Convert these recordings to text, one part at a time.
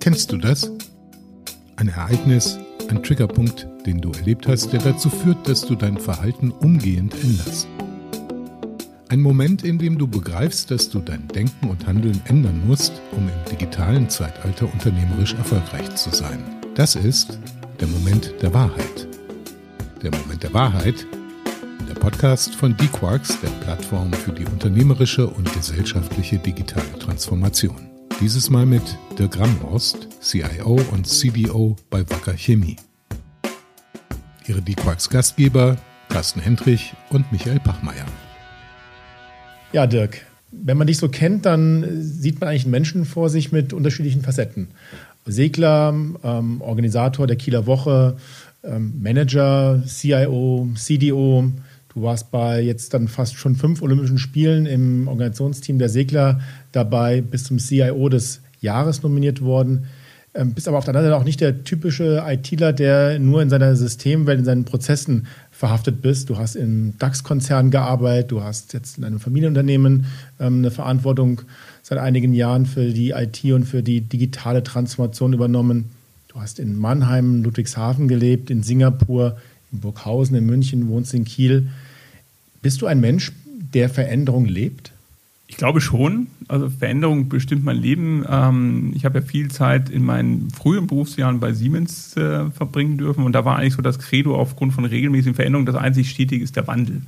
Kennst du das? Ein Ereignis, ein Triggerpunkt, den du erlebt hast, der dazu führt, dass du dein Verhalten umgehend änderst. Ein Moment, in dem du begreifst, dass du dein Denken und Handeln ändern musst, um im digitalen Zeitalter unternehmerisch erfolgreich zu sein. Das ist der Moment der Wahrheit. Der Moment der Wahrheit, der Podcast von D-Quarks, der Plattform für die unternehmerische und gesellschaftliche digitale Transformation. Dieses Mal mit Dirk Ramhorst, CIO und CDO bei Wacker Chemie. Ihre D-Quarks Gastgeber Carsten Hendrich und Michael Pachmeier. Ja, Dirk, wenn man dich so kennt, dann sieht man eigentlich einen Menschen vor sich mit unterschiedlichen Facetten. Segler, ähm, Organisator der Kieler Woche, ähm, Manager, CIO, CDO. Du warst bei jetzt dann fast schon fünf Olympischen Spielen im Organisationsteam der Segler dabei, bist zum CIO des Jahres nominiert worden. Ähm, bist aber auf der anderen Seite auch nicht der typische ITler, der nur in seiner Systemwelt, in seinen Prozessen verhaftet bist. Du hast in DAX-Konzernen gearbeitet, du hast jetzt in einem Familienunternehmen ähm, eine Verantwortung seit einigen Jahren für die IT und für die digitale Transformation übernommen. Du hast in Mannheim, Ludwigshafen gelebt, in Singapur, in Burghausen, in München, wohnst in Kiel. Bist du ein Mensch, der Veränderung lebt? Ich glaube schon. Also Veränderung bestimmt mein Leben. Ähm, ich habe ja viel Zeit in meinen frühen Berufsjahren bei Siemens äh, verbringen dürfen und da war eigentlich so das Credo aufgrund von regelmäßigen Veränderungen, das einzig stetige ist der Wandel.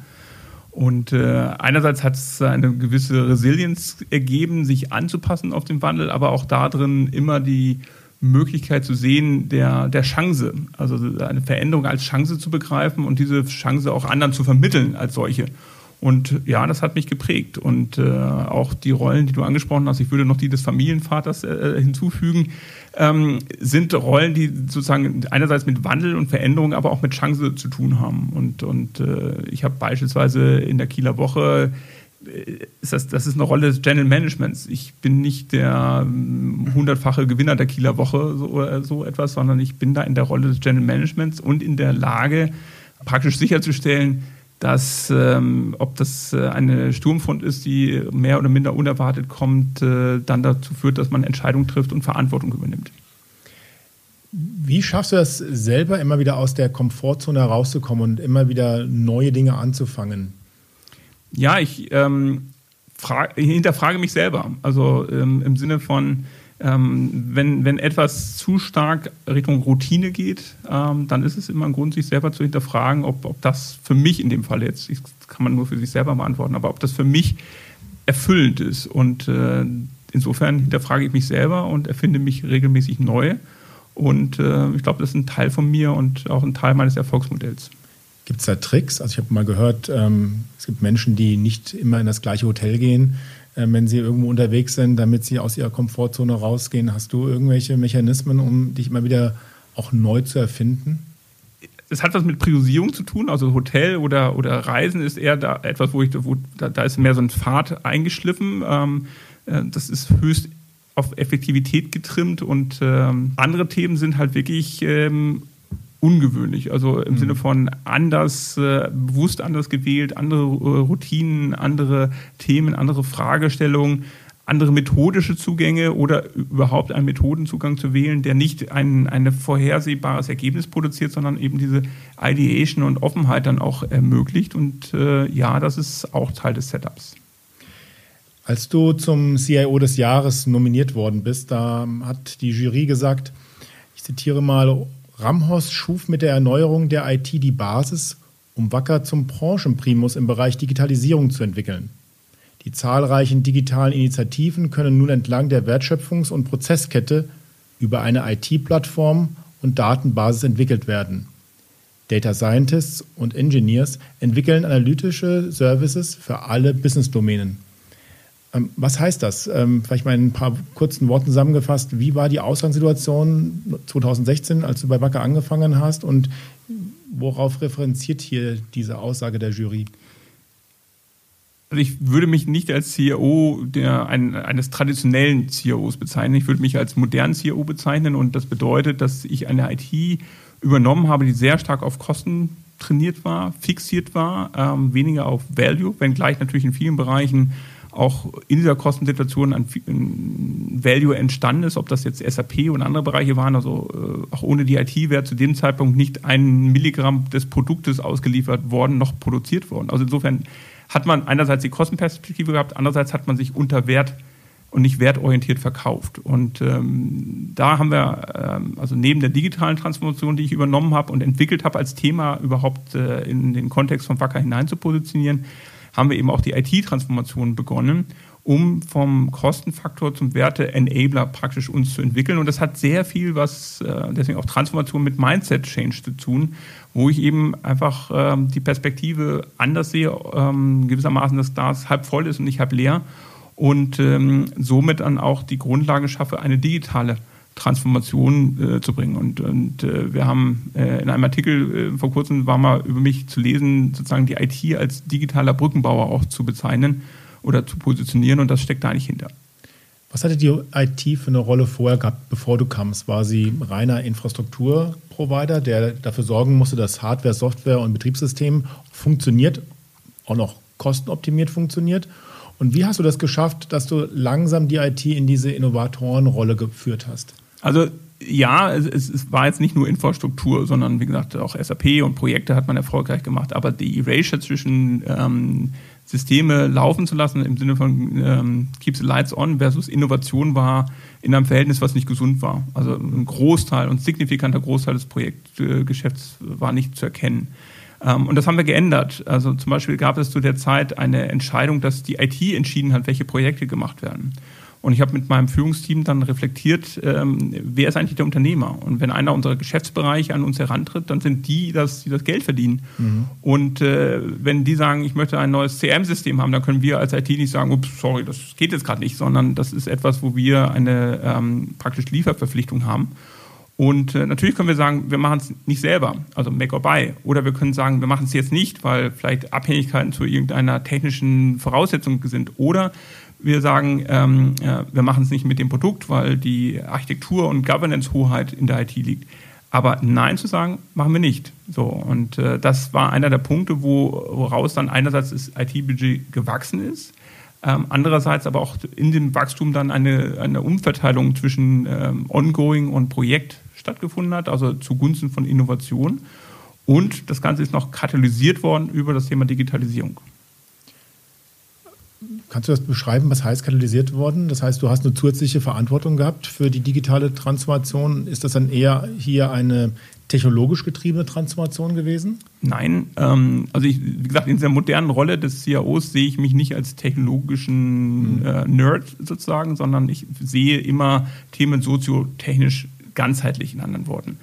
Und äh, einerseits hat es eine gewisse Resilienz ergeben, sich anzupassen auf den Wandel, aber auch darin immer die Möglichkeit zu sehen der, der Chance, also eine Veränderung als Chance zu begreifen und diese Chance auch anderen zu vermitteln als solche. Und ja, das hat mich geprägt. Und äh, auch die Rollen, die du angesprochen hast, ich würde noch die des Familienvaters äh, hinzufügen, ähm, sind Rollen, die sozusagen einerseits mit Wandel und Veränderung, aber auch mit Chance zu tun haben. Und, und äh, ich habe beispielsweise in der Kieler Woche äh, ist das, das ist eine Rolle des General Managements. Ich bin nicht der ähm, hundertfache Gewinner der Kieler Woche, so, so etwas, sondern ich bin da in der Rolle des General Managements und in der Lage, praktisch sicherzustellen, dass ähm, ob das äh, eine Sturmfront ist, die mehr oder minder unerwartet kommt, äh, dann dazu führt, dass man Entscheidungen trifft und Verantwortung übernimmt. Wie schaffst du das selber, immer wieder aus der Komfortzone herauszukommen und immer wieder neue Dinge anzufangen? Ja, ich ähm, frag, hinterfrage mich selber. Also ähm, im Sinne von, ähm, wenn, wenn etwas zu stark Richtung Routine geht, ähm, dann ist es immer ein Grund, sich selber zu hinterfragen, ob, ob das für mich in dem Fall jetzt, das kann man nur für sich selber beantworten, aber ob das für mich erfüllend ist. Und äh, insofern hinterfrage ich mich selber und erfinde mich regelmäßig neu. Und äh, ich glaube, das ist ein Teil von mir und auch ein Teil meines Erfolgsmodells. Gibt es da Tricks? Also ich habe mal gehört, ähm, es gibt Menschen, die nicht immer in das gleiche Hotel gehen, äh, wenn sie irgendwo unterwegs sind, damit sie aus ihrer Komfortzone rausgehen. Hast du irgendwelche Mechanismen, um dich immer wieder auch neu zu erfinden? Es hat was mit Priorisierung zu tun. Also Hotel oder, oder Reisen ist eher da etwas, wo ich, wo, da, da ist mehr so ein Pfad eingeschliffen. Ähm, äh, das ist höchst auf Effektivität getrimmt und ähm, andere Themen sind halt wirklich ähm, ungewöhnlich. Also im mhm. Sinne von anders, äh, bewusst anders gewählt, andere äh, Routinen, andere Themen, andere Fragestellungen, andere methodische Zugänge oder überhaupt einen Methodenzugang zu wählen, der nicht ein, ein vorhersehbares Ergebnis produziert, sondern eben diese Ideation und Offenheit dann auch ermöglicht. Und äh, ja, das ist auch Teil des Setups. Als du zum CIO des Jahres nominiert worden bist, da hat die Jury gesagt, ich zitiere mal, Ramhorst schuf mit der Erneuerung der IT die Basis, um Wacker zum Branchenprimus im Bereich Digitalisierung zu entwickeln. Die zahlreichen digitalen Initiativen können nun entlang der Wertschöpfungs- und Prozesskette über eine IT-Plattform und Datenbasis entwickelt werden. Data Scientists und Engineers entwickeln analytische Services für alle Business-Domänen. Ähm, was heißt das? Ähm, vielleicht mal in ein paar kurzen Worten zusammengefasst. Wie war die Ausgangssituation 2016, als du bei Wacker angefangen hast? Und worauf referenziert hier diese Aussage der Jury? Also ich würde mich nicht als CEO der, ein, eines traditionellen CEOs bezeichnen. Ich würde mich als modernen CEO bezeichnen und das bedeutet, dass ich eine IT übernommen habe, die sehr stark auf Kosten trainiert war, fixiert war, ähm, weniger auf Value, wenngleich natürlich in vielen Bereichen auch in dieser Kostensituation ein, Value entstanden ist, ob das jetzt SAP und andere Bereiche waren. Also äh, auch ohne die IT wäre zu dem Zeitpunkt nicht ein Milligramm des Produktes ausgeliefert worden, noch produziert worden. Also insofern hat man einerseits die Kostenperspektive gehabt, andererseits hat man sich unter Wert und nicht wertorientiert verkauft. Und ähm, da haben wir, ähm, also neben der digitalen Transformation, die ich übernommen habe und entwickelt habe als Thema überhaupt äh, in den Kontext von Wacker hinein zu positionieren, haben wir eben auch die IT-Transformation begonnen, um vom Kostenfaktor zum Werte-Enabler praktisch uns zu entwickeln. Und das hat sehr viel, was äh, deswegen auch Transformation mit Mindset-Change zu tun, wo ich eben einfach ähm, die Perspektive anders sehe, ähm, gewissermaßen das Glas halb voll ist und nicht halb leer und ähm, somit dann auch die Grundlage schaffe, eine digitale Transformation äh, zu bringen. Und, und äh, wir haben äh, in einem Artikel äh, vor kurzem war mal über mich zu lesen, sozusagen die IT als digitaler Brückenbauer auch zu bezeichnen oder zu positionieren und das steckt da eigentlich hinter. Was hatte die IT für eine Rolle vorher gehabt, bevor du kamst? War sie reiner Infrastrukturprovider, der dafür sorgen musste, dass Hardware, Software und Betriebssystem funktioniert, auch noch kostenoptimiert funktioniert? Und wie hast du das geschafft, dass du langsam die IT in diese Innovatorenrolle geführt hast? Also ja, es, es, war jetzt nicht nur Infrastruktur, sondern wie gesagt auch SAP und Projekte hat man erfolgreich gemacht. Aber die Erasure zwischen ähm, Systeme laufen zu lassen im Sinne von ähm, Keep the Lights On versus Innovation war in einem Verhältnis, was nicht gesund war. Also ein Großteil und signifikanter Großteil des Projektgeschäfts war nicht zu erkennen. Ähm, und das haben wir geändert. Also zum Beispiel gab es zu der Zeit eine Entscheidung, dass die IT entschieden hat, welche Projekte gemacht werden. Und ich habe mit meinem Führungsteam dann reflektiert, ähm, wer ist eigentlich der Unternehmer? Und wenn einer unserer Geschäftsbereiche an uns herantritt, dann sind die, das, die das Geld verdienen. Mhm. Und äh, wenn die sagen, ich möchte ein neues CM-System haben, dann können wir als IT nicht sagen, ups, sorry, das geht jetzt gerade nicht, sondern das ist etwas, wo wir eine ähm, praktisch Lieferverpflichtung haben. Und äh, natürlich können wir sagen, wir machen es nicht selber, also make or buy. Oder wir können sagen, wir machen es jetzt nicht, weil vielleicht Abhängigkeiten zu irgendeiner technischen Voraussetzung sind. Oder wir sagen, ähm, ja, wir machen es nicht mit dem Produkt, weil die Architektur und Governance-Hoheit in der IT liegt. Aber Nein zu sagen, machen wir nicht. So, und äh, das war einer der Punkte, wo, woraus dann einerseits das IT-Budget gewachsen ist, ähm, andererseits aber auch in dem Wachstum dann eine, eine Umverteilung zwischen ähm, Ongoing und Projekt stattgefunden hat, also zugunsten von Innovation. Und das Ganze ist noch katalysiert worden über das Thema Digitalisierung. Kannst du das beschreiben, was heißt katalysiert worden? Das heißt, du hast eine zusätzliche Verantwortung gehabt für die digitale Transformation. Ist das dann eher hier eine technologisch getriebene Transformation gewesen? Nein, ähm, also ich, wie gesagt, in dieser modernen Rolle des CIOs sehe ich mich nicht als technologischen mhm. äh, Nerd sozusagen, sondern ich sehe immer Themen soziotechnisch ganzheitlich in anderen Worten.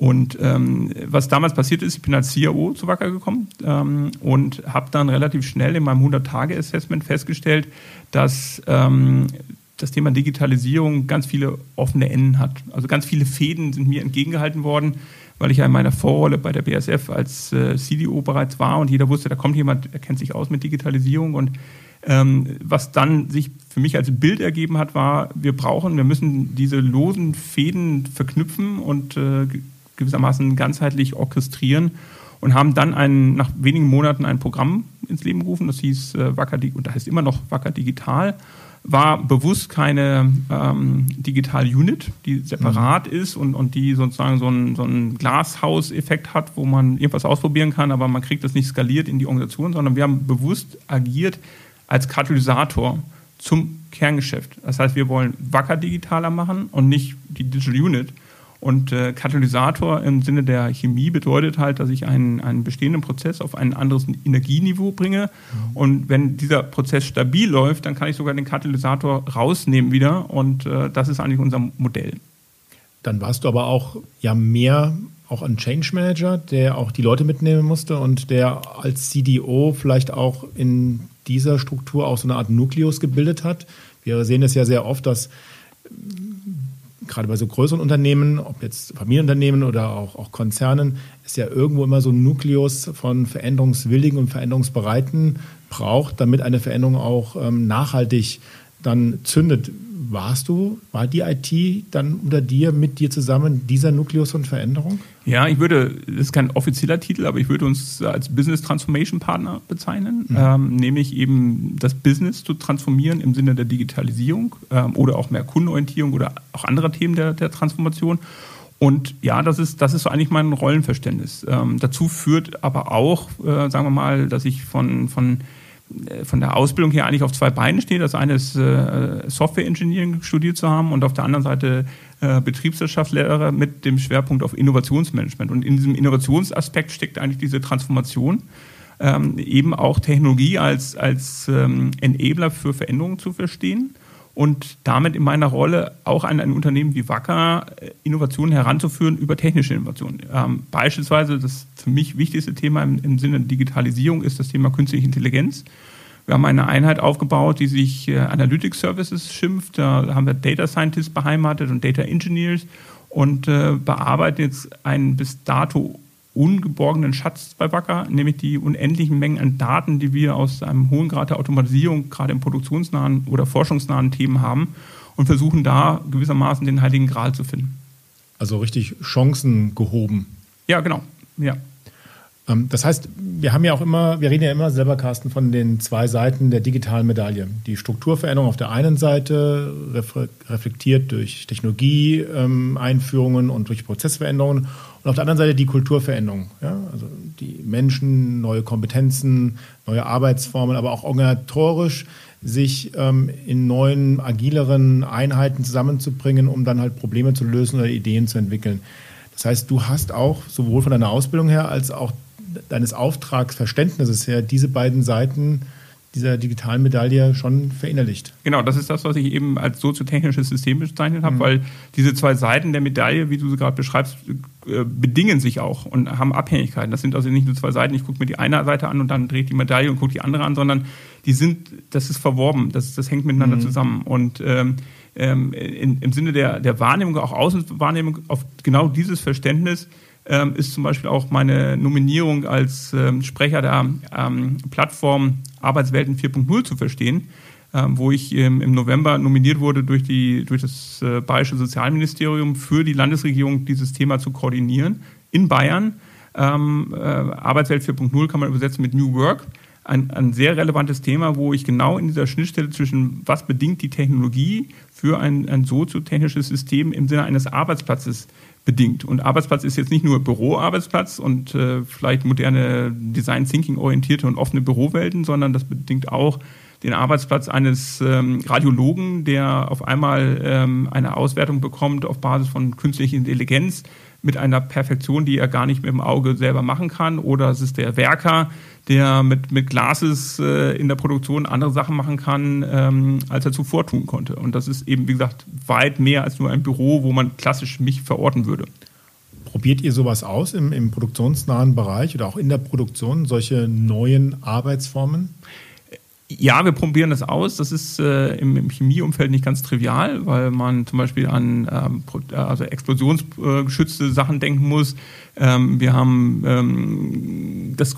Und ähm, was damals passiert ist, ich bin als CIO zu Wacker gekommen ähm, und habe dann relativ schnell in meinem 100-Tage-Assessment festgestellt, dass ähm, das Thema Digitalisierung ganz viele offene Enden hat. Also ganz viele Fäden sind mir entgegengehalten worden, weil ich ja in meiner Vorrolle bei der BSF als äh, CDO bereits war und jeder wusste, da kommt jemand, der kennt sich aus mit Digitalisierung und ähm, was dann sich für mich als Bild ergeben hat, war, wir brauchen, wir müssen diese losen Fäden verknüpfen und äh, gewissermaßen ganzheitlich orchestrieren und haben dann ein, nach wenigen Monaten ein Programm ins Leben gerufen, das hieß äh, Wacker, und da heißt immer noch Wacker Digital war bewusst keine ähm, Digital-Unit, die separat mhm. ist und, und die sozusagen so einen, so einen Glashaus-Effekt hat, wo man irgendwas ausprobieren kann, aber man kriegt das nicht skaliert in die Organisation, sondern wir haben bewusst agiert als Katalysator zum Kerngeschäft. Das heißt, wir wollen Wacker digitaler machen und nicht die Digital Unit. Und äh, Katalysator im Sinne der Chemie bedeutet halt, dass ich einen, einen bestehenden Prozess auf ein anderes Energieniveau bringe. Mhm. Und wenn dieser Prozess stabil läuft, dann kann ich sogar den Katalysator rausnehmen wieder. Und äh, das ist eigentlich unser Modell. Dann warst du aber auch ja mehr auch ein Change Manager, der auch die Leute mitnehmen musste und der als CDO vielleicht auch in dieser Struktur auch so eine Art Nukleus gebildet hat. Wir sehen es ja sehr oft, dass gerade bei so größeren Unternehmen, ob jetzt Familienunternehmen oder auch, auch Konzernen, ist ja irgendwo immer so ein Nukleus von Veränderungswilligen und Veränderungsbereiten braucht, damit eine Veränderung auch ähm, nachhaltig dann zündet. Warst du, war die IT dann unter dir, mit dir zusammen dieser Nukleus von Veränderung? Ja, ich würde, das ist kein offizieller Titel, aber ich würde uns als Business Transformation Partner bezeichnen, mhm. ähm, nämlich eben das Business zu transformieren im Sinne der Digitalisierung ähm, oder auch mehr Kundenorientierung oder auch andere Themen der, der Transformation. Und ja, das ist, das ist so eigentlich mein Rollenverständnis. Ähm, dazu führt aber auch, äh, sagen wir mal, dass ich von, von, von der Ausbildung her eigentlich auf zwei Beinen stehe. Das eine ist äh, Software Engineering studiert zu haben und auf der anderen Seite äh, Betriebswirtschaftslehrer mit dem Schwerpunkt auf Innovationsmanagement. Und in diesem Innovationsaspekt steckt eigentlich diese Transformation. Ähm, eben auch Technologie als, als ähm, Enabler für Veränderungen zu verstehen und damit in meiner Rolle auch an ein Unternehmen wie Wacker äh, Innovationen heranzuführen über technische Innovationen. Ähm, beispielsweise das für mich wichtigste Thema im, im, Sinne der Digitalisierung ist das Thema künstliche Intelligenz. Wir haben eine Einheit aufgebaut, die sich äh, Analytics Services schimpft. Da haben wir Data Scientists beheimatet und Data Engineers und äh, bearbeiten jetzt ein bis dato ungeborgenen Schatz bei Wacker, nämlich die unendlichen Mengen an Daten, die wir aus einem hohen Grad der Automatisierung, gerade im produktionsnahen oder forschungsnahen Themen haben und versuchen da gewissermaßen den heiligen Gral zu finden. Also richtig Chancen gehoben. Ja, genau. Ja. Ähm, das heißt, wir haben ja auch immer, wir reden ja immer selber, Carsten, von den zwei Seiten der digitalen Medaille. Die Strukturveränderung auf der einen Seite, reflektiert durch Technologie-Einführungen ähm, und durch Prozessveränderungen und auf der anderen Seite die Kulturveränderung. Ja? Also die Menschen, neue Kompetenzen, neue Arbeitsformen, aber auch organisatorisch sich ähm, in neuen, agileren Einheiten zusammenzubringen, um dann halt Probleme zu lösen oder Ideen zu entwickeln. Das heißt, du hast auch sowohl von deiner Ausbildung her als auch deines Auftragsverständnisses her diese beiden Seiten dieser digitalen Medaille schon verinnerlicht. Genau, das ist das, was ich eben als soziotechnisches System bezeichnet habe, mhm. weil diese zwei Seiten der Medaille, wie du sie gerade beschreibst, äh, bedingen sich auch und haben Abhängigkeiten. Das sind also nicht nur zwei Seiten, ich gucke mir die eine Seite an und dann dreht die Medaille und gucke die andere an, sondern die sind, das ist verworben, das, das hängt miteinander mhm. zusammen. Und ähm, ähm, in, im Sinne der, der Wahrnehmung, auch Außenwahrnehmung, auf genau dieses Verständnis ähm, ist zum Beispiel auch meine Nominierung als ähm, Sprecher der ähm, Plattform Arbeitswelten 4.0 zu verstehen, ähm, wo ich im November nominiert wurde durch, die, durch das äh, Bayerische Sozialministerium für die Landesregierung, dieses Thema zu koordinieren in Bayern. Ähm, äh, Arbeitswelt 4.0 kann man übersetzen mit New Work. Ein, ein, sehr relevantes Thema, wo ich genau in dieser Schnittstelle zwischen was bedingt die Technologie für ein, ein soziotechnisches System im Sinne eines Arbeitsplatzes bedingt. Und Arbeitsplatz ist jetzt nicht nur Büroarbeitsplatz und äh, vielleicht moderne Design Thinking orientierte und offene Bürowelten, sondern das bedingt auch den Arbeitsplatz eines ähm, Radiologen, der auf einmal ähm, eine Auswertung bekommt auf Basis von künstlicher Intelligenz mit einer Perfektion, die er gar nicht mit dem Auge selber machen kann. Oder es ist der Werker, der mit, mit Glases äh, in der Produktion andere Sachen machen kann, ähm, als er zuvor tun konnte. Und das ist eben, wie gesagt, weit mehr als nur ein Büro, wo man klassisch mich verorten würde. Probiert ihr sowas aus im, im produktionsnahen Bereich oder auch in der Produktion, solche neuen Arbeitsformen? Ja, wir probieren das aus. Das ist äh, im, im, Chemieumfeld nicht ganz trivial, weil man zum Beispiel an ähm, also explosionsgeschützte Sachen denken muss. Ähm, wir haben, ähm, das,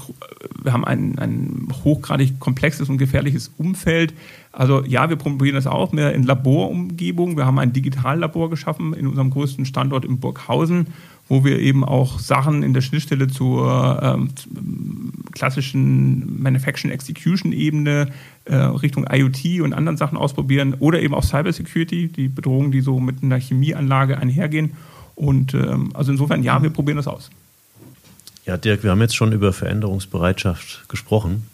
wir haben ein, ein hochgradig komplexes und gefährliches Umfeld. Also ja, wir probieren das auch mehr in Laborumgebung. Wir haben ein Digitallabor geschaffen in unserem größten Standort in Burghausen wo wir eben auch Sachen in der Schnittstelle zur ähm, klassischen Manufacturing Execution Ebene äh, Richtung IoT und anderen Sachen ausprobieren oder eben auch Cybersecurity, die Bedrohungen, die so mit einer Chemieanlage einhergehen. Und ähm, also insofern, ja, wir probieren das aus. Ja, Dirk, wir haben jetzt schon über Veränderungsbereitschaft gesprochen.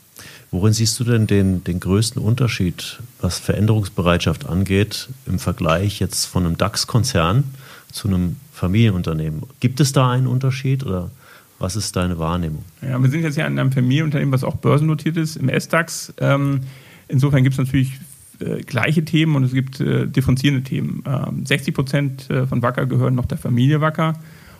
Worin siehst du denn den, den größten Unterschied, was Veränderungsbereitschaft angeht, im Vergleich jetzt von einem DAX-Konzern zu einem Familienunternehmen? Gibt es da einen Unterschied oder was ist deine Wahrnehmung? Ja, wir sind jetzt ja in einem Familienunternehmen, was auch börsennotiert ist, im S-DAX. Ähm, insofern gibt es natürlich äh, gleiche Themen und es gibt äh, differenzierende Themen. Ähm, 60 Prozent äh, von Wacker gehören noch der Familie Wacker.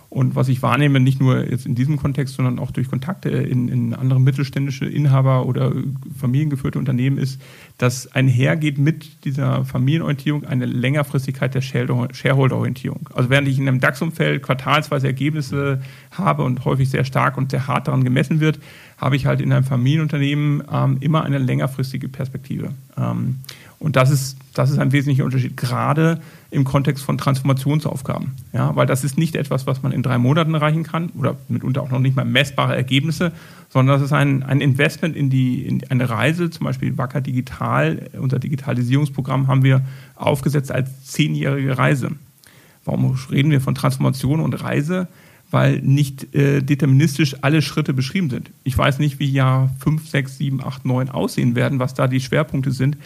Und was ich wahrnehme, nicht nur jetzt in diesem Kontext, sondern auch durch Kontakte in, in andere mittelständische Inhaber oder familiengeführte Unternehmen, ist, dass einhergeht mit dieser Familienorientierung eine Längerfristigkeit der Shareholder-Orientierung. Also während ich in einem DAX-Umfeld quartalsweise Ergebnisse habe und häufig sehr stark und sehr hart daran gemessen wird, habe ich halt in einem Familienunternehmen ähm, immer eine längerfristige Perspektive. Ähm, Und das ist, das ist ein wesentlicher Unterschied, gerade im Kontext von Transformationsaufgaben. Ja, weil das ist nicht etwas, was man in drei Monaten erreichen kann oder mitunter auch noch nicht mal messbare Ergebnisse, sondern das ist ein, ein Investment in, die, in eine Reise, zum Beispiel Wacker Digital, unser Digitalisierungsprogramm haben wir aufgesetzt als zehnjährige Reise. Warum reden wir von Transformation und Reise? Weil nicht äh, deterministisch alle Schritte beschrieben sind. Ich weiß nicht, wie Jahr 5, 6, 7, 8, 9 aussehen werden, was da die Schwerpunkte sind.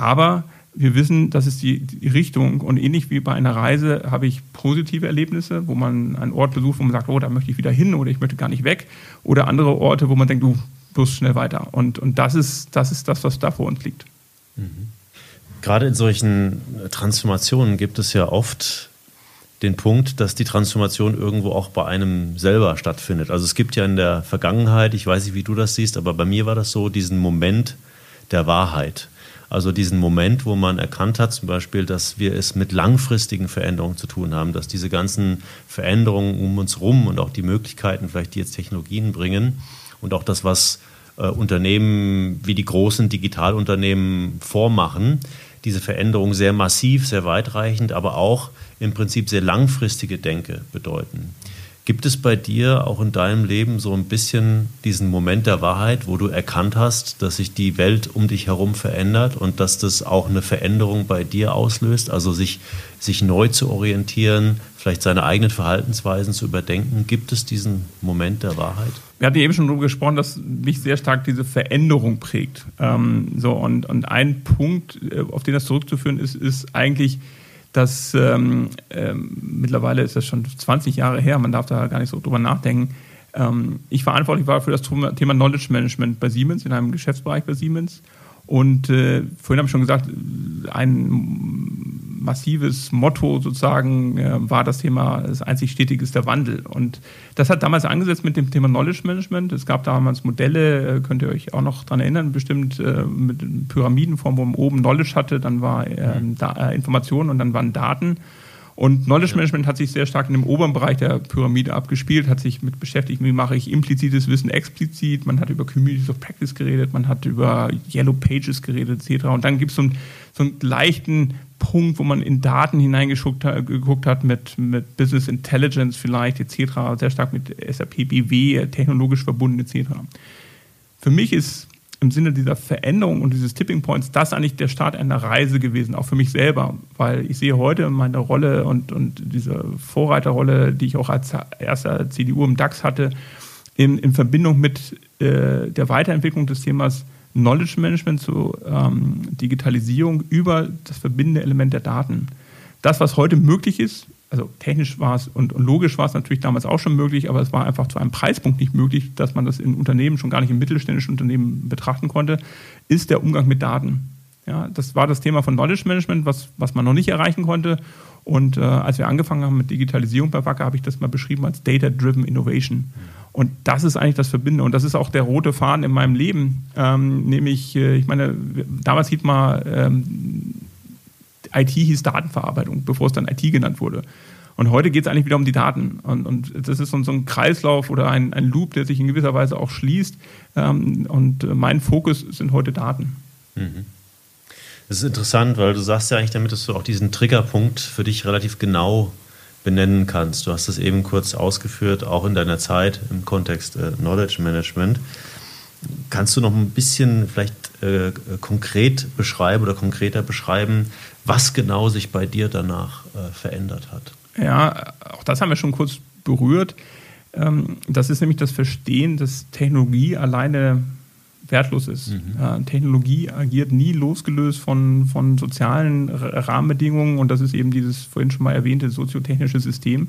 Aber wir wissen, das ist die, die, Richtung und ähnlich wie bei einer Reise habe ich positive Erlebnisse, wo man einen Ort besucht, wo man sagt, oh, da möchte ich wieder hin oder ich möchte gar nicht weg oder andere Orte, wo man denkt, du bloß schnell weiter. Und, und das, ist, das ist das, was da vor uns liegt. Mhm. Gerade in solchen Transformationen gibt es ja oft den Punkt, dass die Transformation irgendwo auch bei einem selber stattfindet. Also es gibt ja in der Vergangenheit, ich weiß nicht, wie du das siehst, aber bei mir war das so, diesen Moment der Wahrheit. Also diesen Moment, wo man erkannt hat, zum Beispiel, dass wir es mit langfristigen Veränderungen zu tun haben, dass diese ganzen Veränderungen um uns herum und auch die Möglichkeiten, vielleicht die jetzt Technologien bringen und auch das, was äh, Unternehmen wie die großen Digitalunternehmen vormachen, diese Veränderungen sehr massiv, sehr weitreichend, aber auch im Prinzip sehr langfristige Denke bedeuten. Gibt es bei dir auch in deinem Leben so ein bisschen diesen Moment der Wahrheit, wo du erkannt hast, dass sich die Welt um dich herum verändert und dass das auch eine Veränderung bei dir auslöst? Also sich, sich neu zu orientieren, vielleicht seine eigenen Verhaltensweisen zu überdenken. Gibt es diesen Moment der Wahrheit? Wir hatten eben schon darüber gesprochen, dass mich sehr stark diese Veränderung prägt. Ähm, so, und, und ein Punkt, äh, auf den das zurückzuführen ist, ist eigentlich, dass ähm, ähm, mittlerweile ist das schon 20 Jahre her, man darf da gar nicht so drüber nachdenken. Ähm, ich verantwortlich war für das Thema Knowledge Management bei Siemens, in einem Geschäftsbereich bei Siemens. Und äh, vorhin habe ich schon gesagt, ein massives Motto sozusagen äh, war das Thema, das einzig Stetige ist der Wandel. Und das hat damals angesetzt mit dem Thema Knowledge Management. Es gab damals Modelle, äh, könnt ihr euch auch noch daran erinnern, bestimmt äh, mit Pyramidenform, wo man oben Knowledge hatte, dann war ähm, da, äh, Information und dann waren Daten. Und Knowledge Management hat sich sehr stark in dem oberen Bereich der Pyramide abgespielt, hat sich mit beschäftigt, wie mache ich implizites Wissen explizit. Man hat über Communities of Practice geredet, man hat über Yellow Pages geredet, etc. Und dann gibt es so, einen, so einen leichten Punkt, wo man in Daten hineingeguckt hat, geguckt hat mit, mit Business Intelligence vielleicht, etc. Sehr stark mit SAP BW, technologisch verbunden, etc. Für mich ist im Sinne dieser Veränderung und dieses Tipping Points das eigentlich der Start einer Reise gewesen, auch für mich selber, weil ich sehe heute meine Rolle und, und diese Vorreiterrolle, die ich auch als erster CDU im DAX hatte, in, in Verbindung mit äh, der Weiterentwicklung des Themas Knowledge Management zu ähm, Digitalisierung über das verbindende Element der Daten. Das, was heute möglich ist, also technisch war es und, und, logisch war es natürlich damals auch schon möglich, aber es war einfach zu einem Preispunkt nicht möglich, dass man das in Unternehmen, schon gar nicht in mittelständischen Unternehmen betrachten konnte, ist der Umgang mit Daten. Ja, das war das Thema von Knowledge Management, was, was man noch nicht erreichen konnte. Und äh, als wir angefangen haben mit Digitalisierung bei Wacker, habe ich das mal beschrieben als Data-Driven Innovation. Und das ist eigentlich das Verbindende. Und das ist auch der rote Faden in meinem Leben. Ähm, nämlich, äh, ich meine, damals hieß mal ähm, IT hieß Datenverarbeitung, bevor es dann IT genannt wurde. Und heute geht es eigentlich wieder um die Daten. Und, und das ist so, ein Kreislauf oder ein, ein, Loop, der sich in gewisser Weise auch schließt. Ähm, und mein Fokus sind heute Daten. Mhm. Das ist interessant, weil du sagst ja eigentlich damit, dass du auch diesen Triggerpunkt für dich relativ genau benennen kannst. Du hast es eben kurz ausgeführt, auch in deiner Zeit im Kontext äh, Knowledge Management. Kannst du noch ein bisschen vielleicht äh, konkret beschreiben oder konkreter beschreiben, was genau sich bei dir danach äh, verändert hat. Ja, auch das haben wir schon kurz berührt. Ähm, das ist nämlich das Verstehen, dass Technologie alleine wertlos ist. Mhm. Äh, Technologie agiert nie losgelöst von, von sozialen Rahmenbedingungen und das ist eben dieses vorhin schon mal erwähnte soziotechnische System.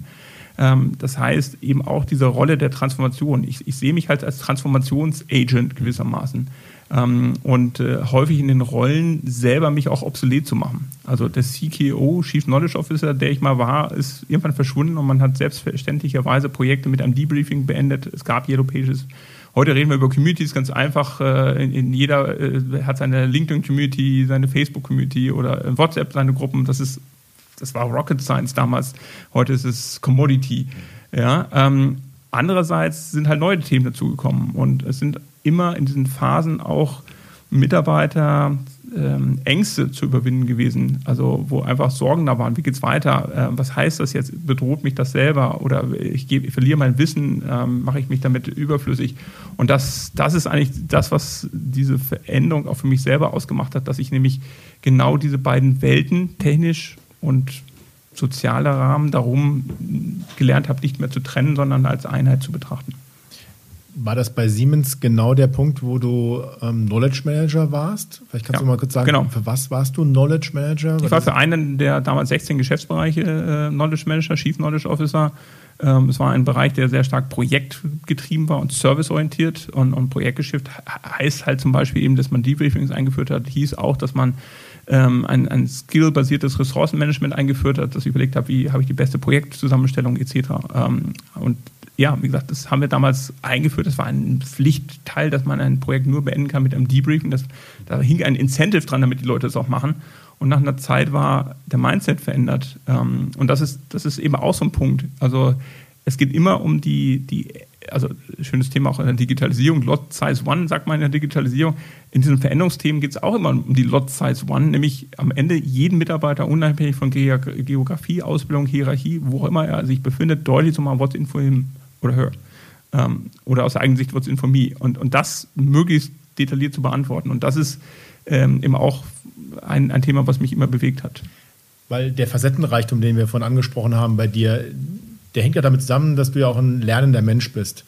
Ähm, das heißt eben auch diese Rolle der Transformation. Ich, ich sehe mich halt als Transformationsagent gewissermaßen ähm, und äh, häufig in den Rollen selber mich auch obsolet zu machen. Also der CKO, Chief Knowledge Officer, der ich mal war, ist irgendwann verschwunden und man hat selbstverständlicherweise Projekte mit einem Debriefing beendet. Es gab Yellow Pages. Heute reden wir über Communities ganz einfach. Äh, in, in jeder äh, hat seine LinkedIn-Community, seine Facebook-Community oder WhatsApp seine Gruppen. Das ist, das war Rocket Science damals. Heute ist es Commodity. Ja, ähm, andererseits sind halt neue Themen dazugekommen und es sind immer in diesen Phasen auch Mitarbeiter ähm, Ängste zu überwinden gewesen. Also wo einfach Sorgen da waren, wie geht's weiter? Äh, was heißt das jetzt? Bedroht mich das selber? Oder ich, geb, ich verliere mein Wissen, ähm, mache ich mich damit überflüssig? Und das, das ist eigentlich das, was diese Veränderung auch für mich selber ausgemacht hat, dass ich nämlich genau diese beiden Welten, technisch und sozialer Rahmen, darum gelernt habe, nicht mehr zu trennen, sondern als Einheit zu betrachten. War das bei Siemens genau der Punkt, wo du ähm, Knowledge Manager warst? Vielleicht kannst ja, du mal kurz sagen, genau. für was warst du Knowledge Manager? Ich war für einen der damals 16 Geschäftsbereiche äh, Knowledge Manager, Chief Knowledge Officer. Ähm, es war ein Bereich, der sehr stark projektgetrieben war und serviceorientiert. Und, und Projektgeschäft heißt halt zum Beispiel eben, dass man Debriefings eingeführt hat, hieß auch, dass man ähm, ein, ein skill-basiertes Ressourcenmanagement eingeführt hat, dass ich überlegt habe, wie habe ich die beste Projektzusammenstellung etc. Ähm, und ja, wie gesagt, das haben wir damals eingeführt. Das war ein Pflichtteil, dass man ein Projekt nur beenden kann mit einem Debriefing. Das, da hing ein Incentive dran, damit die Leute das auch machen. Und nach einer Zeit war der Mindset verändert. Ähm, und das ist, das ist eben auch so ein Punkt. Also es geht immer um die, die also schönes Thema auch in der Digitalisierung, Lot Size One, sagt man in der Digitalisierung. In diesen Veränderungsthemen geht es auch immer um die Lot Size One, nämlich am Ende jeden Mitarbeiter, unabhängig von Geografie, Ausbildung, Hierarchie, wo auch immer er sich befindet, deutlich zu machen, what's in for him oder her. Ähm, oder aus der eigenen Sicht, what's in for. Und, und das möglichst detailliert zu beantworten. Und das ist ähm, eben auch ein, ein Thema, was mich immer bewegt hat. Weil der Facettenreichtum, den wir vorhin angesprochen haben bei dir, der hängt ja damit zusammen, dass du ja auch ein lernender Mensch bist.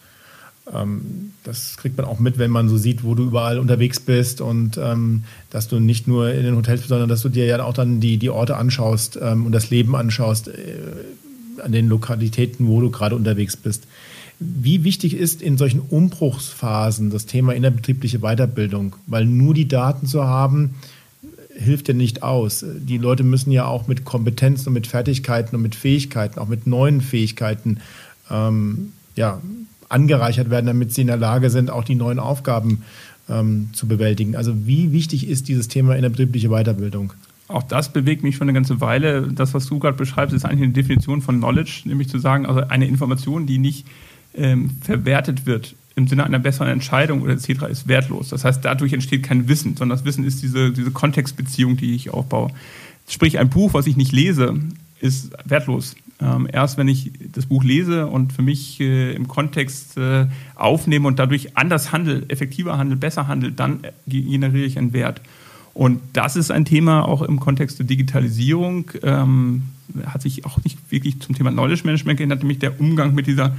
Ähm, das kriegt man auch mit, wenn man so sieht, wo du überall unterwegs bist und ähm, dass du nicht nur in den Hotels bist, sondern dass du dir ja auch dann die, die Orte anschaust ähm, und das Leben anschaust äh, an den Lokalitäten, wo du gerade unterwegs bist. Wie wichtig ist in solchen Umbruchsphasen das Thema innerbetriebliche Weiterbildung? Weil nur die Daten zu haben, hilft ja nicht aus. Die Leute müssen ja auch mit Kompetenzen und mit Fertigkeiten und mit Fähigkeiten, auch mit neuen Fähigkeiten, ähm, ja, angereichert werden, damit sie in der Lage sind, auch die neuen Aufgaben ähm, zu bewältigen. Also wie wichtig ist dieses Thema innerbetriebliche Weiterbildung? Auch das bewegt mich schon eine ganze Weile. Das, was du gerade beschreibst, ist eigentlich eine Definition von Knowledge, nämlich zu sagen, also eine Information, die nicht ähm, verwertet wird im Sinne einer besseren Entscheidung oder etc. ist wertlos. Das heißt, dadurch entsteht kein Wissen, sondern das Wissen ist diese, diese Kontextbeziehung, die ich aufbaue. Sprich, ein Buch, was ich nicht lese, ist wertlos. Ähm, erst wenn ich das Buch lese und für mich äh, im Kontext äh, aufnehme und dadurch anders handle, effektiver handle, besser handle, dann generiere ich einen Wert. Und das ist ein Thema auch im Kontext der Digitalisierung. Ähm, hat sich auch nicht wirklich zum Thema Knowledge Management geändert, nämlich der Umgang mit dieser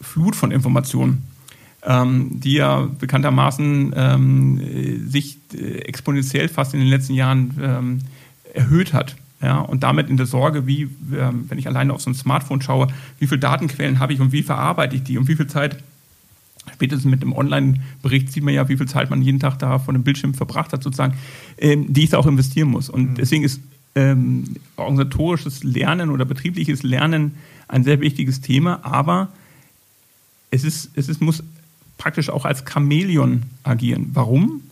Flut von Informationen, ähm, die ja bekanntermaßen ähm, sich äh, exponentiell fast in den letzten Jahren ähm, erhöht hat. Ja, und damit in der Sorge, wie, ähm, wenn ich alleine auf so ein Smartphone schaue, wie viele Datenquellen habe ich und wie verarbeite ich die und wie viel Zeit, spätestens mit dem Online-Bericht sieht man ja, wie viel Zeit man jeden Tag da vor dem Bildschirm verbracht hat, sozusagen, ähm, die ich da auch investieren muss. Und mhm. deswegen ist ähm, organisatorisches Lernen oder betriebliches Lernen ein sehr wichtiges Thema, aber es, ist, es ist, muss praktisch auch als Chamäleon agieren. Warum?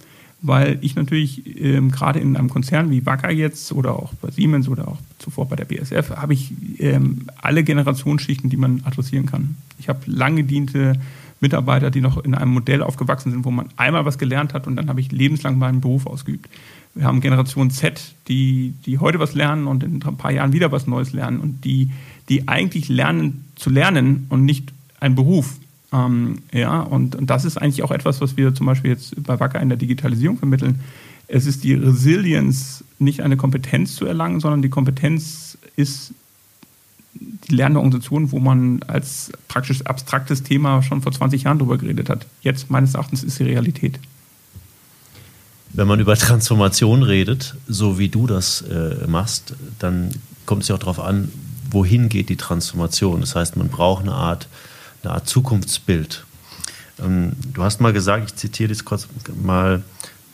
Weil ich natürlich ähm, gerade in einem Konzern wie Wacker jetzt oder auch bei Siemens oder auch zuvor bei der BSF habe ich ähm, alle Generationsschichten, die man adressieren kann. Ich habe lange gediente Mitarbeiter, die noch in einem Modell aufgewachsen sind, wo man einmal was gelernt hat und dann habe ich lebenslang meinen Beruf ausgeübt. Wir haben Generation Z, die, die heute was lernen und in ein paar Jahren wieder was Neues lernen und die, die eigentlich lernen zu lernen und nicht ein Beruf. Ähm, ja, und, und das ist eigentlich auch etwas, was wir zum Beispiel jetzt bei Wacker in der Digitalisierung vermitteln. Es ist die Resilienz, nicht eine Kompetenz zu erlangen, sondern die Kompetenz ist die lernende Organisation, wo man als praktisch abstraktes Thema schon vor 20 Jahren drüber geredet hat. Jetzt meines Erachtens ist die Realität. Wenn man über Transformation redet, so wie du das äh, machst, dann kommt es ja auch darauf an, wohin geht die Transformation. Das heißt, man braucht eine Art eine Art Zukunftsbild. Ähm, du hast mal gesagt, ich zitiere das kurz mal,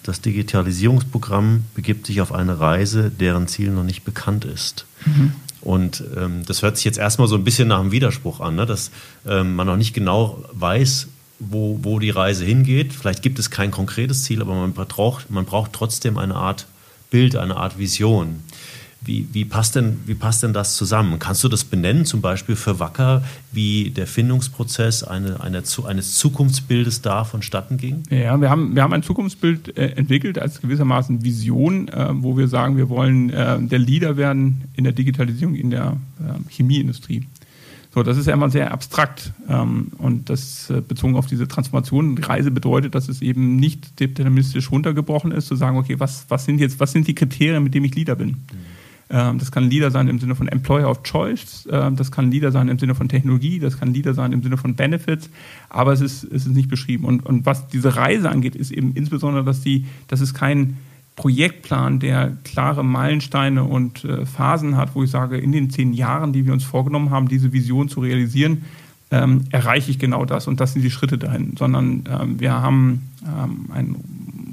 das Digitalisierungsprogramm begibt sich auf eine Reise, deren Ziel noch nicht bekannt ist. Mhm. Und ähm, das hört sich jetzt erstmal so ein bisschen nach einem Widerspruch an, ne? dass ähm, man noch nicht genau weiß, wo, wo die Reise hingeht. Vielleicht gibt es kein konkretes Ziel, aber man braucht, man braucht trotzdem eine Art Bild, eine Art Vision. Wie, wie, passt denn, wie passt denn das zusammen? Kannst du das benennen, zum Beispiel für Wacker, wie der Findungsprozess eine, eine, eines Zukunftsbildes da vonstatten ging? Ja, wir haben, wir haben ein Zukunftsbild äh, entwickelt als gewissermaßen Vision, äh, wo wir sagen, wir wollen äh, der Leader werden in der Digitalisierung in der äh, Chemieindustrie. So, das ist ja immer sehr abstrakt ähm, und das äh, bezogen auf diese Transformation Reise bedeutet, dass es eben nicht deterministisch runtergebrochen ist, zu sagen, okay, was, was sind jetzt, was sind die Kriterien, mit denen ich Leader bin? Mhm. Ähm, das kann Leader sein im Sinne von Employer of Choice, ähm, das kann Leader sein im Sinne von Technologie, das kann Leader sein im Sinne von Benefits, aber es ist, es ist nicht beschrieben. Und, und was diese Reise angeht, ist eben insbesondere, dass, die, dass es kein Projektplan, der klare Meilensteine und äh, Phasen hat, wo ich sage, in den zehn Jahren, die wir uns vorgenommen haben, diese Vision zu realisieren, ähm, erreiche ich genau das und das sind die Schritte dahin, sondern ähm, wir haben ähm, ein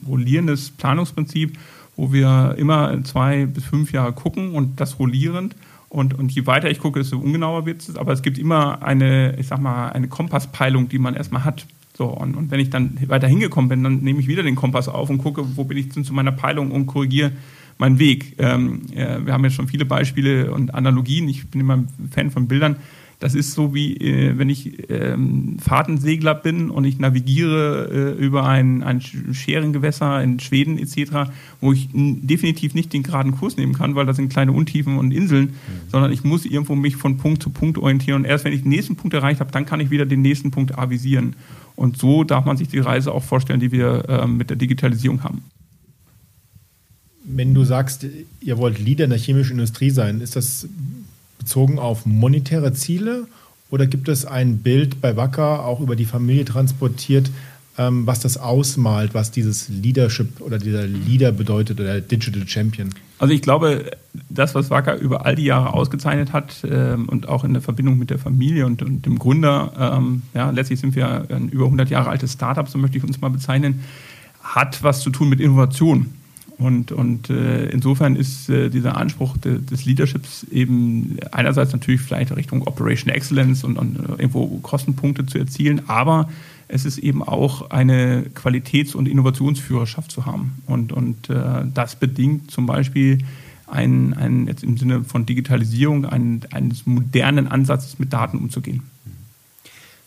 rollierendes Planungsprinzip wo wir immer zwei bis fünf Jahre gucken und das rollierend. Und, und je weiter ich gucke, desto ungenauer wird es. Aber es gibt immer eine, ich sag mal, eine Kompasspeilung, die man erstmal hat. So, und, und wenn ich dann weiter hingekommen bin, dann nehme ich wieder den Kompass auf und gucke, wo bin ich zu meiner Peilung und korrigiere meinen Weg. Ähm, äh, wir haben ja schon viele Beispiele und Analogien. Ich bin immer ein Fan von Bildern. Das ist so wie, äh, wenn ich ähm, Fahrtensegler bin und ich navigiere äh, über ein, ein Scherengewässer in Schweden etc., wo ich definitiv nicht den geraden Kurs nehmen kann, weil da sind kleine Untiefen und Inseln, mhm. sondern ich muss irgendwo mich von Punkt zu Punkt orientieren. Und erst wenn ich den nächsten Punkt erreicht habe, dann kann ich wieder den nächsten Punkt avisieren. Und so darf man sich die Reise auch vorstellen, die wir äh, mit der Digitalisierung haben. Wenn du sagst, ihr wollt Leader in der chemischen Industrie sein, ist das bezogen auf monetäre Ziele oder gibt es ein Bild bei Wacker auch über die Familie transportiert, ähm, was das ausmalt, was dieses Leadership oder dieser Leader bedeutet oder Digital Champion? Also ich glaube, das, was Wacker über all die Jahre ausgezeichnet hat ähm, und auch in der Verbindung mit der Familie und, und dem Gründer, ähm, ja, letztlich sind wir ein über 100 Jahre altes Startup, so möchte ich uns mal bezeichnen, hat was zu tun mit Innovation. Und, und äh, insofern ist äh, dieser Anspruch de, des Leaderships eben einerseits natürlich vielleicht Richtung Operation Excellence und, und äh, irgendwo Kostenpunkte zu erzielen, aber es ist eben auch eine Qualitäts- und Innovationsführerschaft zu haben. Und, und äh, das bedingt zum Beispiel ein, ein, jetzt im Sinne von Digitalisierung ein, eines modernen Ansatzes mit Daten umzugehen.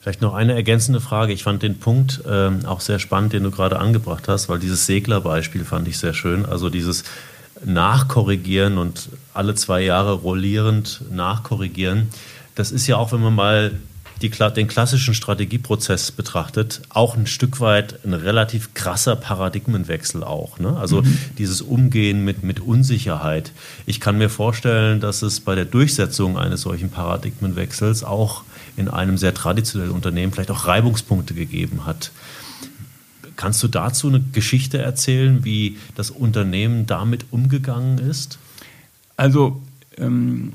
Vielleicht noch eine ergänzende Frage. Ich fand den Punkt ähm, auch sehr spannend, den du gerade angebracht hast, weil dieses Seglerbeispiel fand ich sehr schön. Also dieses Nachkorrigieren und alle zwei Jahre rollierend nachkorrigieren. Das ist ja auch, wenn man mal die, den klassischen Strategieprozess betrachtet, auch ein Stück weit ein relativ krasser Paradigmenwechsel auch. Ne? Also mhm. dieses Umgehen mit, mit Unsicherheit. Ich kann mir vorstellen, dass es bei der Durchsetzung eines solchen Paradigmenwechsels auch in einem sehr traditionellen Unternehmen vielleicht auch Reibungspunkte gegeben hat. Kannst du dazu eine Geschichte erzählen, wie das Unternehmen damit umgegangen ist? Also ähm,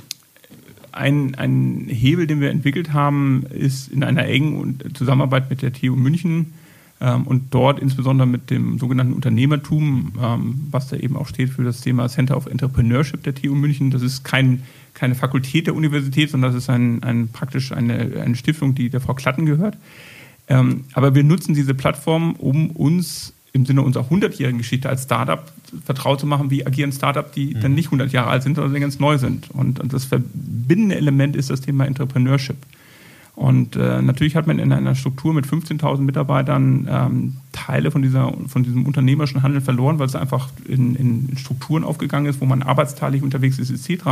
ein, ein Hebel, den wir entwickelt haben, ist in einer engen Zusammenarbeit mit der TU München und dort insbesondere mit dem sogenannten Unternehmertum, ähm, was da eben auch steht für das Thema Center of Entrepreneurship der TU München. Das ist kein keine Fakultät der Universität, sondern das ist ein, ein praktisch eine, eine Stiftung, die der Frau Klatten gehört. Ähm, aber wir nutzen diese Plattform, um uns im Sinne unserer 100-jährigen Geschichte als Startup vertraut zu machen, wie agieren Startup, die mhm. dann nicht 100 Jahre alt sind, sondern ganz neu sind. Und, und das verbindende Element ist das Thema Entrepreneurship. Und äh, natürlich hat man in einer Struktur mit 15.000 Mitarbeitern ähm, Teile von, dieser, von diesem unternehmerischen Handel verloren, weil es einfach in, in Strukturen aufgegangen ist, wo man arbeitsteilig unterwegs ist etc.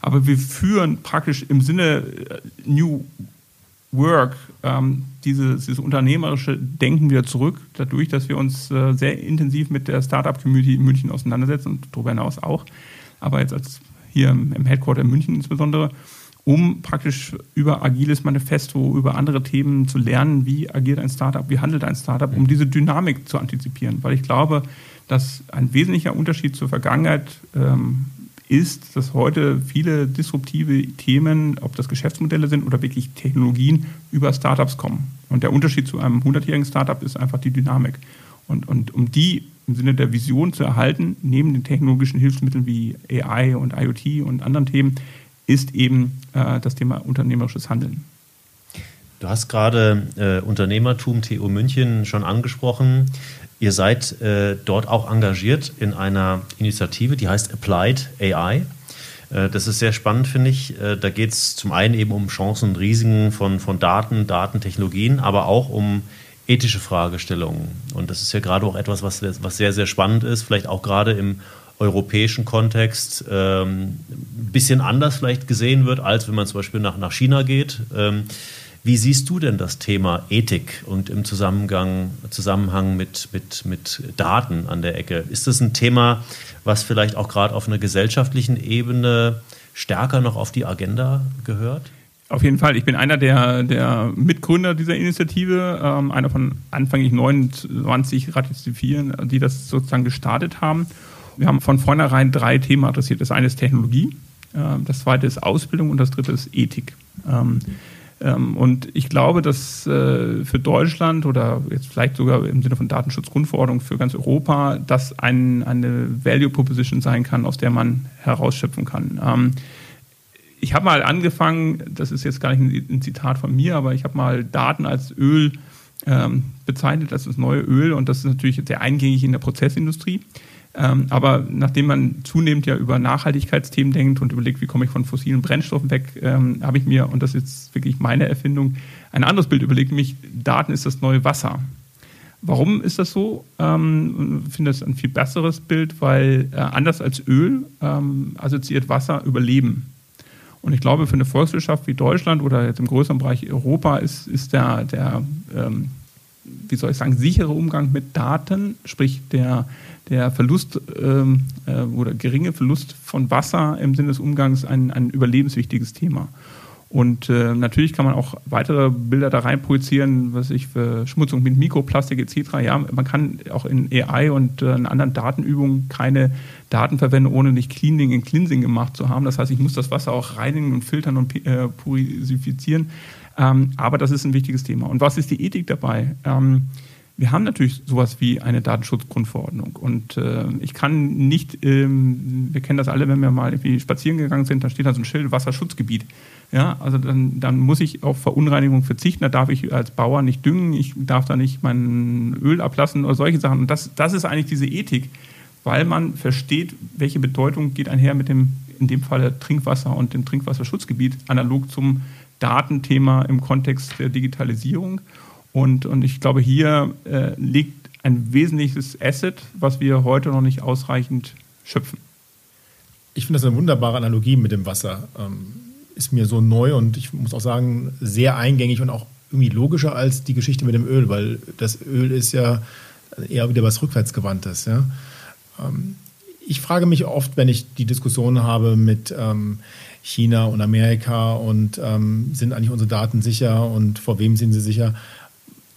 Aber wir führen praktisch im Sinne äh, New Work ähm, dieses, dieses unternehmerische Denken wieder zurück, dadurch, dass wir uns äh, sehr intensiv mit der Startup-Community in München auseinandersetzen und darüber hinaus auch. Aber jetzt als hier im, im Headquarter in München insbesondere, um praktisch über agiles Manifesto, über andere Themen zu lernen, wie agiert ein Startup, wie handelt ein Startup, um diese Dynamik zu antizipieren. Weil ich glaube, dass ein wesentlicher Unterschied zur Vergangenheit ähm, ist, dass heute viele disruptive Themen, ob das Geschäftsmodelle sind oder wirklich Technologien, über Startups kommen. Und der Unterschied zu einem 100-jährigen Startup ist einfach die Dynamik. Und, und um die im Sinne der Vision zu erhalten, neben den technologischen Hilfsmitteln wie AI und IoT und anderen Themen, ist eben äh, das Thema unternehmerisches Handeln. Du hast gerade äh, Unternehmertum TU München schon angesprochen. Ihr seid äh, dort auch engagiert in einer Initiative, die heißt Applied AI. Äh, das ist sehr spannend, finde ich. Äh, da geht es zum einen eben um Chancen und Risiken von, von Daten, Datentechnologien, aber auch um ethische Fragestellungen. Und das ist ja gerade auch etwas, was, was sehr, sehr spannend ist, vielleicht auch gerade im europäischen Kontext ähm, ein bisschen anders vielleicht gesehen wird, als wenn man zum Beispiel nach, nach China geht. Ähm, wie siehst du denn das Thema Ethik und im Zusammenhang, Zusammenhang mit, mit, mit Daten an der Ecke? Ist das ein Thema, was vielleicht auch gerade auf einer gesellschaftlichen Ebene stärker noch auf die Agenda gehört? Auf jeden Fall. Ich bin einer der, der Mitgründer dieser Initiative, ähm, einer von anfänglich 29 Ratifizieren, die das sozusagen gestartet haben. Wir haben von vornherein drei Themen adressiert. Das eine ist Technologie, äh, das zweite ist Ausbildung und das dritte ist Ethik. Ähm, ähm, und ich glaube, dass äh, für Deutschland oder jetzt vielleicht sogar im Sinne von Datenschutzgrundverordnung für ganz Europa das ein, eine Value Proposition sein kann, aus der man herausschöpfen kann. Ähm, ich habe mal angefangen, das ist jetzt gar nicht ein Zitat von mir, aber ich habe mal Daten als Öl ähm, bezeichnet, als das neue Öl und das ist natürlich sehr eingängig in der Prozessindustrie. Ähm, aber nachdem man zunehmend ja über Nachhaltigkeitsthemen denkt und überlegt, wie komme ich von fossilen Brennstoffen weg, ähm, habe ich mir, und das ist jetzt wirklich meine Erfindung, ein anderes Bild überlegt, nämlich Daten ist das neue Wasser. Warum ist das so? Ähm, ich finde das ein viel besseres Bild, weil äh, anders als Öl ähm, assoziiert Wasser Überleben. Und ich glaube, für eine Volkswirtschaft wie Deutschland oder jetzt im größeren Bereich Europa ist, ist der, der ähm, wie soll ich sagen, sichere Umgang mit Daten, sprich der, der Verlust ähm, äh, oder geringe Verlust von Wasser im Sinne des Umgangs ein, ein überlebenswichtiges Thema. Und äh, natürlich kann man auch weitere Bilder da rein projizieren, was ich für Schmutzung mit Mikroplastik etc. Ja, man kann auch in AI und äh, in anderen Datenübungen keine Daten verwenden, ohne nicht Cleaning und Cleansing gemacht zu haben. Das heißt, ich muss das Wasser auch reinigen und filtern und äh, purifizieren. Ähm, aber das ist ein wichtiges Thema. Und was ist die Ethik dabei? Ähm, wir haben natürlich sowas wie eine Datenschutzgrundverordnung. Und äh, ich kann nicht, ähm, wir kennen das alle, wenn wir mal irgendwie spazieren gegangen sind, da steht da so ein Schild Wasserschutzgebiet. Ja, also dann, dann muss ich auf Verunreinigung verzichten. Da darf ich als Bauer nicht düngen, ich darf da nicht mein Öl ablassen oder solche Sachen. Und das, das ist eigentlich diese Ethik, weil man versteht, welche Bedeutung geht einher mit dem, in dem Fall Trinkwasser und dem Trinkwasserschutzgebiet, analog zum Datenthema im Kontext der Digitalisierung. Und, und ich glaube, hier äh, liegt ein wesentliches Asset, was wir heute noch nicht ausreichend schöpfen. Ich finde das eine wunderbare Analogie mit dem Wasser. Ähm, ist mir so neu und ich muss auch sagen, sehr eingängig und auch irgendwie logischer als die Geschichte mit dem Öl, weil das Öl ist ja eher wieder was Rückwärtsgewandtes. Ja? Ähm, ich frage mich oft, wenn ich die Diskussion habe mit ähm, China und Amerika und ähm, sind eigentlich unsere Daten sicher und vor wem sind sie sicher,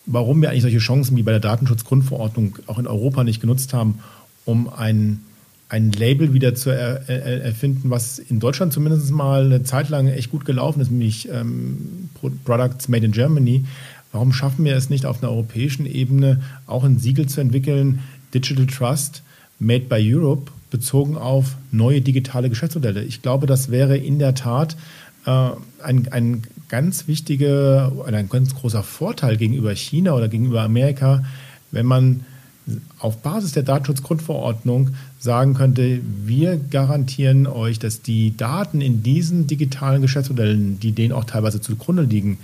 warum wir eigentlich solche Chancen wie bei der Datenschutzgrundverordnung auch in Europa nicht genutzt haben, um ein, ein Label wieder zu er, er, erfinden, was in Deutschland zumindest mal eine Zeit lang echt gut gelaufen ist, nämlich ähm, Products Made in Germany. Warum schaffen wir es nicht auf einer europäischen Ebene auch ein Siegel zu entwickeln, Digital Trust, Made by Europe, bezogen auf neue digitale Geschäftsmodelle. Ich glaube, das wäre in der Tat ein, ein ganz wichtiger, ein ganz großer Vorteil gegenüber China oder gegenüber Amerika, wenn man auf Basis der Datenschutzgrundverordnung sagen könnte, wir garantieren euch, dass die Daten in diesen digitalen Geschäftsmodellen, die denen auch teilweise zugrunde liegen,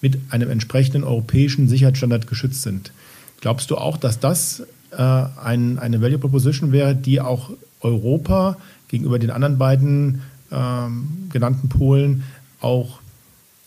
mit einem entsprechenden europäischen Sicherheitsstandard geschützt sind. Glaubst du auch, dass das äh, ein, eine Value Proposition wäre, die auch Europa gegenüber den anderen beiden ähm, genannten Polen auch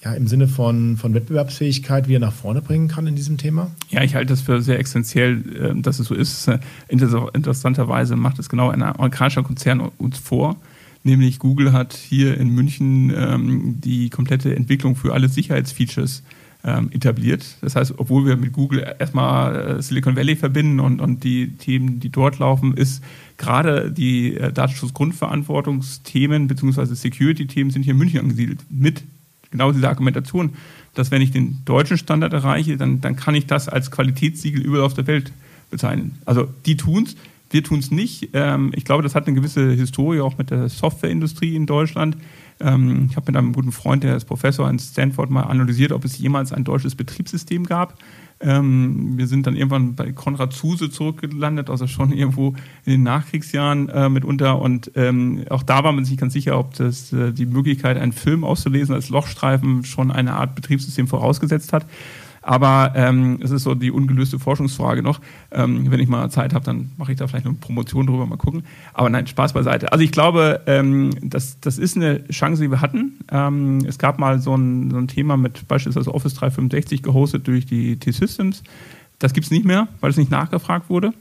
ja, im Sinne von, von Wettbewerbsfähigkeit wieder nach vorne bringen kann in diesem Thema? Ja, ich halte das für sehr essentiell, äh, dass es so ist. Interessanterweise macht es genau ein amerikanischer Konzern uns vor. Nämlich Google hat hier in München ähm, die komplette Entwicklung für alle Sicherheitsfeatures ähm, etabliert. Das heißt, obwohl wir mit Google erstmal äh, Silicon Valley verbinden und, und die Themen, die dort laufen, ist gerade die äh, Datenschutzgrundverantwortungsthemen bzw. Security-Themen sind hier in München angesiedelt. Mit genau dieser Argumentation, dass wenn ich den deutschen Standard erreiche, dann, dann kann ich das als Qualitätssiegel überall auf der Welt bezeichnen. Also die tun es, Wir tun es nicht. Ähm, ich glaube, das hat eine gewisse Historie auch mit der Softwareindustrie in Deutschland. Ähm, ich habe mit einem guten Freund, der ist Professor in Stanford, mal analysiert, ob es jemals ein deutsches Betriebssystem gab. Ähm, wir sind dann irgendwann bei Konrad Zuse zurückgelandet, also schon irgendwo in den Nachkriegsjahren äh, mitunter. Und ähm, auch da war man sich ganz sicher, ob das äh, die Möglichkeit, einen Film auszulesen als Lochstreifen schon eine Art Betriebssystem vorausgesetzt hat. Aber ähm, es ist so die ungelöste Forschungsfrage noch. Ähm, wenn ich mal Zeit habe, dann mache ich da vielleicht eine Promotion drüber, mal gucken. Aber nein, Spaß beiseite. Also ich glaube, ähm, das, das ist eine Chance, die wir hatten. Ähm, es gab mal so ein, so ein Thema mit beispielsweise Office 365 gehostet durch die T-Systems. Das gibt es nicht mehr, weil es nicht nachgefragt wurde.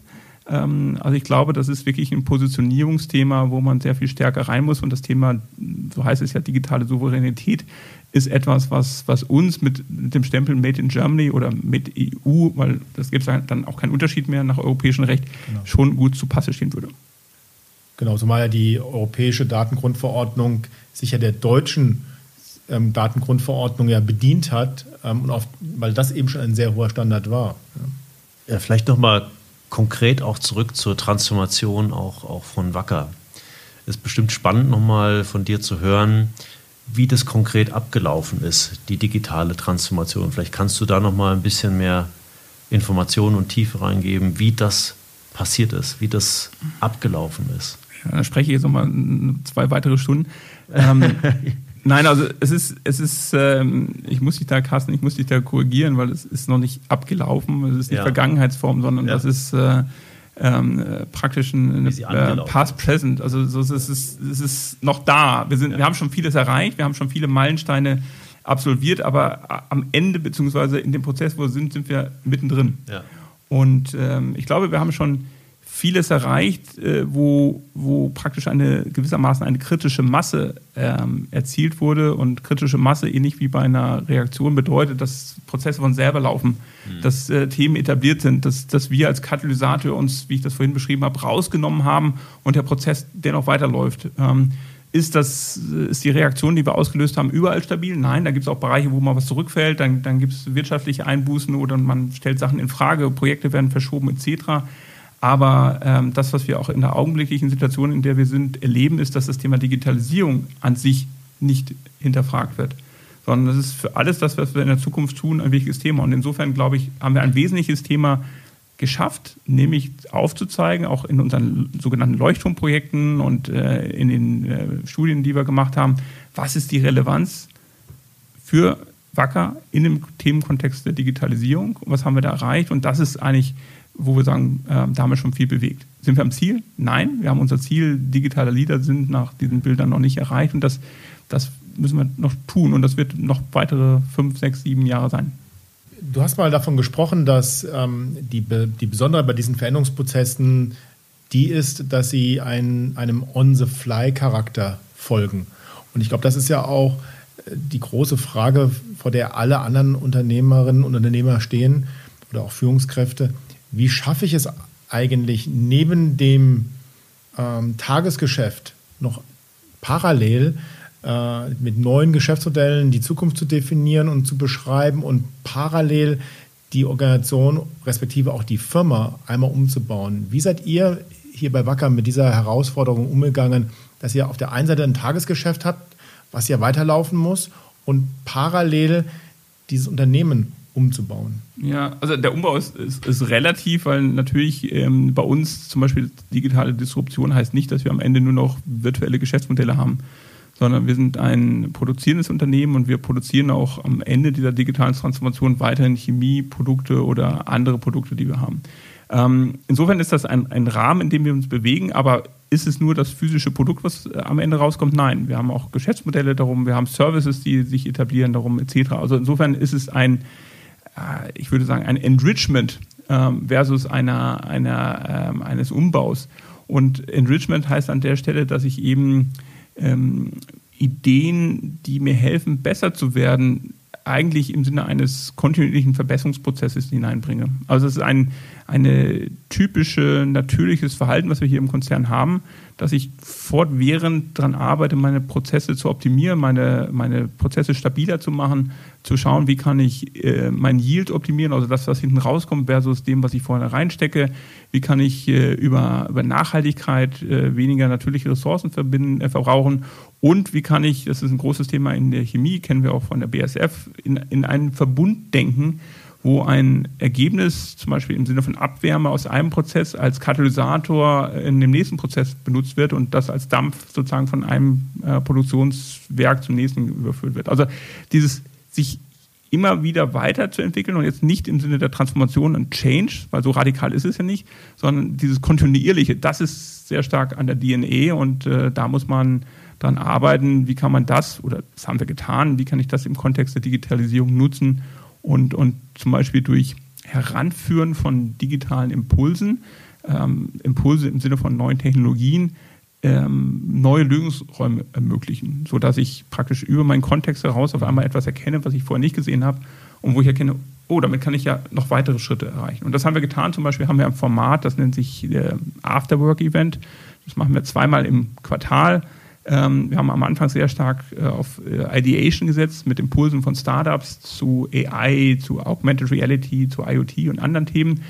Ähm, also ich glaube, das ist wirklich ein Positionierungsthema, wo man sehr viel stärker rein muss. Und das Thema, so heißt es ja, digitale Souveränität, ist etwas, was, was uns mit, mit dem Stempel Made in Germany oder mit EU, weil das gibt es dann auch keinen Unterschied mehr nach europäischem Recht, genau. schon gut zu Passe stehen würde. Genau, zumal ja die europäische Datengrundverordnung sich ja der deutschen ähm, Datengrundverordnung ja bedient hat, ähm, und oft, weil das eben schon ein sehr hoher Standard war. Ja, vielleicht nochmal konkret auch zurück zur Transformation auch, auch von Wacker. Es ist bestimmt spannend, nochmal von dir zu hören, wie das konkret abgelaufen ist, die digitale Transformation. Vielleicht kannst du da noch mal ein bisschen mehr Informationen und Tiefe reingeben, wie das passiert ist, wie das abgelaufen ist. Ja, da spreche ich jetzt noch mal zwei weitere Stunden. Ähm, nein, also es ist, es ist, ähm, ich muss dich da, Carsten, ich muss dich da korrigieren, weil es ist noch nicht abgelaufen, es ist nicht ja. Vergangenheitsform, sondern ja. das ist äh, ähm, äh, praktisch ein äh, Past Present. Also so, es, ist, es ist noch da. Wir, sind, ja. wir haben schon vieles erreicht, wir haben schon viele Meilensteine absolviert, aber am Ende beziehungsweise in dem Prozess, wo wir sind, sind wir mittendrin. Ja. Und ähm, ich glaube, wir haben schon vieles erreicht, äh, wo, wo praktisch eine gewissermaßen eine kritische Masse ähm, erzielt wurde. Und kritische Masse, ähnlich wie bei einer Reaktion, bedeutet, dass Prozesse von selber laufen, mhm. dass äh, Themen etabliert sind, dass, dass wir als Katalysator uns, wie ich das vorhin beschrieben habe, rausgenommen haben und der Prozess dennoch weiterläuft. Ähm, ist, das, ist die Reaktion, die wir ausgelöst haben, überall stabil? Nein, da gibt es auch Bereiche, wo mal was zurückfällt, dann, dann gibt es wirtschaftliche Einbußen oder man stellt Sachen in Frage, Projekte werden verschoben etc. Aber ähm, das, was wir auch in der augenblicklichen Situation, in der wir sind, erleben, ist, dass das Thema Digitalisierung an sich nicht hinterfragt wird. Sondern das ist für alles das, was wir in der Zukunft tun, ein wichtiges Thema. Und insofern, glaube ich, haben wir ein wesentliches Thema geschafft, nämlich aufzuzeigen, auch in unseren sogenannten Leuchtturmprojekten und äh, in den äh, Studien, die wir gemacht haben, was ist die Relevanz für Wacker in dem Themenkontext der Digitalisierung was haben wir da erreicht. Und das ist eigentlich wo wir sagen, äh, da haben wir schon viel bewegt. Sind wir am Ziel? Nein, wir haben unser Ziel, digitale Leader sind nach diesen Bildern noch nicht erreicht und das, das müssen wir noch tun und das wird noch weitere fünf, sechs, sieben Jahre sein. Du hast mal davon gesprochen, dass ähm, die, die Besonderheit bei diesen Veränderungsprozessen die ist, dass sie ein, einem On-the-Fly-Charakter folgen. Und ich glaube, das ist ja auch die große Frage, vor der alle anderen Unternehmerinnen und Unternehmer stehen oder auch Führungskräfte wie schaffe ich es eigentlich neben dem ähm, Tagesgeschäft noch parallel äh, mit neuen Geschäftsmodellen die Zukunft zu definieren und zu beschreiben und parallel die Organisation respektive auch die Firma einmal umzubauen. Wie seid ihr hier bei Wacker mit dieser Herausforderung umgegangen, dass ihr auf der einen Seite ein Tagesgeschäft habt, was ja weiterlaufen muss und parallel dieses Unternehmen umzubauen? Ja, also der Umbau ist, ist, ist relativ, weil natürlich ähm, bei uns zum Beispiel digitale Disruption heißt nicht, dass wir am Ende nur noch virtuelle Geschäftsmodelle haben, sondern wir sind ein produzierendes Unternehmen und wir produzieren auch am Ende dieser digitalen Transformation weiterhin Chemieprodukte oder andere Produkte, die wir haben. Ähm, insofern ist das ein, ein Rahmen, in dem wir uns bewegen, aber ist es nur das physische Produkt, was äh, am Ende rauskommt? Nein, wir haben auch Geschäftsmodelle darum, wir haben Services, die sich etablieren darum, etc. Also insofern ist es ein äh, ich würde sagen, ein Enrichment ähm, versus einer, einer, ähm, eines Umbaus. Und Enrichment heißt an der Stelle, dass ich eben ähm, Ideen, die mir helfen, besser zu werden, eigentlich im Sinne eines kontinuierlichen Verbesserungsprozesses hineinbringe. Also es ist ein eine typische natürliches Verhalten, was wir hier im Konzern haben, dass ich fortwährend daran arbeite, meine Prozesse zu optimieren, meine, meine Prozesse stabiler zu machen, zu schauen, wie kann ich äh, mein Yield optimieren, also das, was hinten rauskommt, versus dem, was ich vorne reinstecke, wie kann ich äh, über, über Nachhaltigkeit äh, weniger natürliche Ressourcen verbinden, äh, verbrauchen und wie kann ich, das ist ein großes Thema in der Chemie, kennen wir auch von der BSF, in, in einen Verbund denken, wo ein Ergebnis, zum Beispiel im Sinne von Abwärme aus einem Prozess, als Katalysator in dem nächsten Prozess benutzt wird und das als Dampf sozusagen von einem äh, Produktionswerk zum nächsten überführt wird. Also dieses sich immer wieder weiterzuentwickeln und jetzt nicht im Sinne der Transformation und Change, weil so radikal ist es ja nicht, sondern dieses kontinuierliche, das ist sehr stark an der DNA und äh, da muss man dran arbeiten, wie kann man das, oder das haben wir getan, wie kann ich das im Kontext der Digitalisierung nutzen, und, und zum Beispiel durch Heranführen von digitalen Impulsen, ähm, Impulse im Sinne von neuen Technologien, ähm, neue Lösungsräume ermöglichen, sodass ich praktisch über meinen Kontext heraus auf einmal etwas erkenne, was ich vorher nicht gesehen habe und wo ich erkenne, oh, damit kann ich ja noch weitere Schritte erreichen. Und das haben wir getan. Zum Beispiel haben wir ein Format, das nennt sich äh, Afterwork-Event. Das machen wir zweimal im Quartal ähm, wir haben am Anfang sehr stark äh, auf äh, Ideation gesetzt mit Impulsen von Startups zu AI, zu Augmented Reality, zu IoT und anderen Themen.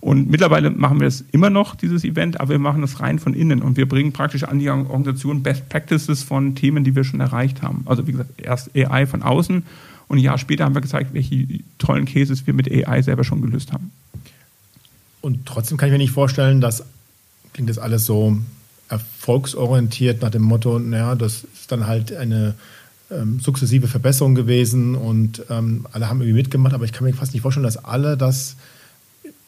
Und mittlerweile machen wir das immer noch, dieses Event, aber wir machen das rein von innen und wir bringen praktisch an die Organisation Best Practices von Themen, die wir schon erreicht haben. Also wie gesagt, erst AI von außen und ein Jahr später haben wir gezeigt, welche tollen Cases wir mit AI selber schon gelöst haben. Und trotzdem kann ich mir nicht vorstellen, dass klingt das alles so erfolgsorientiert nach dem Motto, naja, das ist dann halt eine ähm, sukzessive Verbesserung gewesen und ähm, alle haben irgendwie mitgemacht, aber ich kann mir fast nicht vorstellen, dass alle das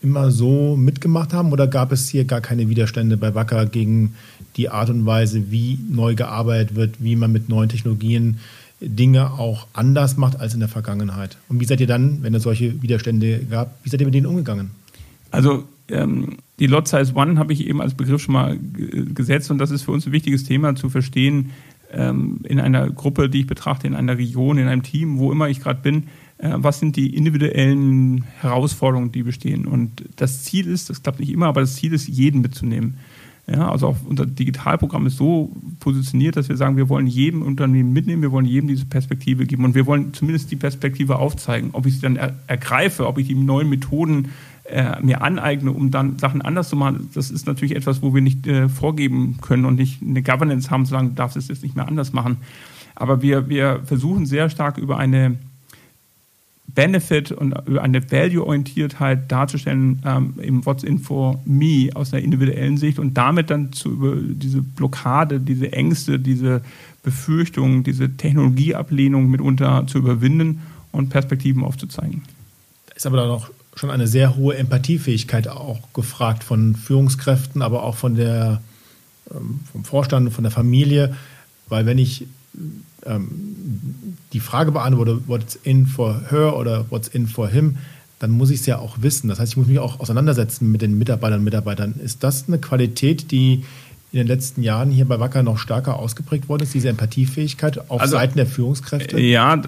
immer so mitgemacht haben oder gab es hier gar keine Widerstände bei Wacker gegen die Art und Weise, wie neu gearbeitet wird, wie man mit neuen Technologien Dinge auch anders macht als in der Vergangenheit? Und wie seid ihr dann, wenn es solche Widerstände gab, wie seid ihr mit denen umgegangen? Also ähm, die Lot Size One habe ich eben als Begriff schon mal gesetzt und das ist für uns ein wichtiges Thema zu verstehen ähm, in einer Gruppe, die ich betrachte, in einer Region, in einem Team, wo immer ich gerade bin. Äh, was sind die individuellen Herausforderungen, die bestehen? Und das Ziel ist, das klappt nicht immer, aber das Ziel ist, jeden mitzunehmen. Ja, also auch unser Digitalprogramm ist so positioniert, dass wir sagen, wir wollen jedem Unternehmen mitnehmen, wir wollen jedem diese Perspektive geben und wir wollen zumindest die Perspektive aufzeigen. Ob ich sie dann er ergreife, ob ich die neuen Methoden äh, mir aneigne, um dann Sachen anders zu machen, das ist natürlich etwas, wo wir nicht äh, vorgeben können und nicht eine Governance haben, zu sagen, du darfst es jetzt nicht mehr anders machen. Aber wir, wir versuchen sehr stark über eine Benefit und über eine Value-Orientiertheit darzustellen, ähm, im What's in for me aus einer individuellen Sicht und damit dann zu über diese Blockade, diese Ängste, diese Befürchtungen, diese Technologieablehnung mitunter zu überwinden und Perspektiven aufzuzeigen. Da ist aber dann noch schon eine sehr hohe Empathiefähigkeit auch gefragt von Führungskräften, aber auch von der, ähm, vom Vorstand, von der Familie. Weil wenn ich ähm, die Frage beantworte, what's in for her oder what's in for him, dann muss ich es ja auch wissen. Das heißt, ich muss mich auch auseinandersetzen mit den Mitarbeitern und Mitarbeitern. Ist das eine Qualität, die in den letzten Jahren hier bei Wacker noch stärker ausgeprägt worden ist, diese Empathiefähigkeit auf also, Seiten der Führungskräfte? Ja,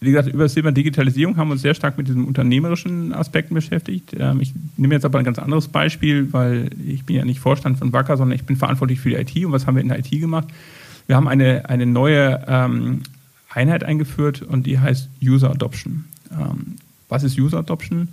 wie gesagt, über das Thema Digitalisierung haben wir uns sehr stark mit diesen unternehmerischen Aspekten beschäftigt. Ähm, ich nehme jetzt aber ein ganz anderes Beispiel, weil ich bin ja nicht Vorstand von Wacker, sondern ich bin verantwortlich für die IT. Und was haben wir in der IT gemacht? Wir haben eine, eine neue ähm, Einheit eingeführt und die heißt User Adoption. Ähm, was ist User Adoption?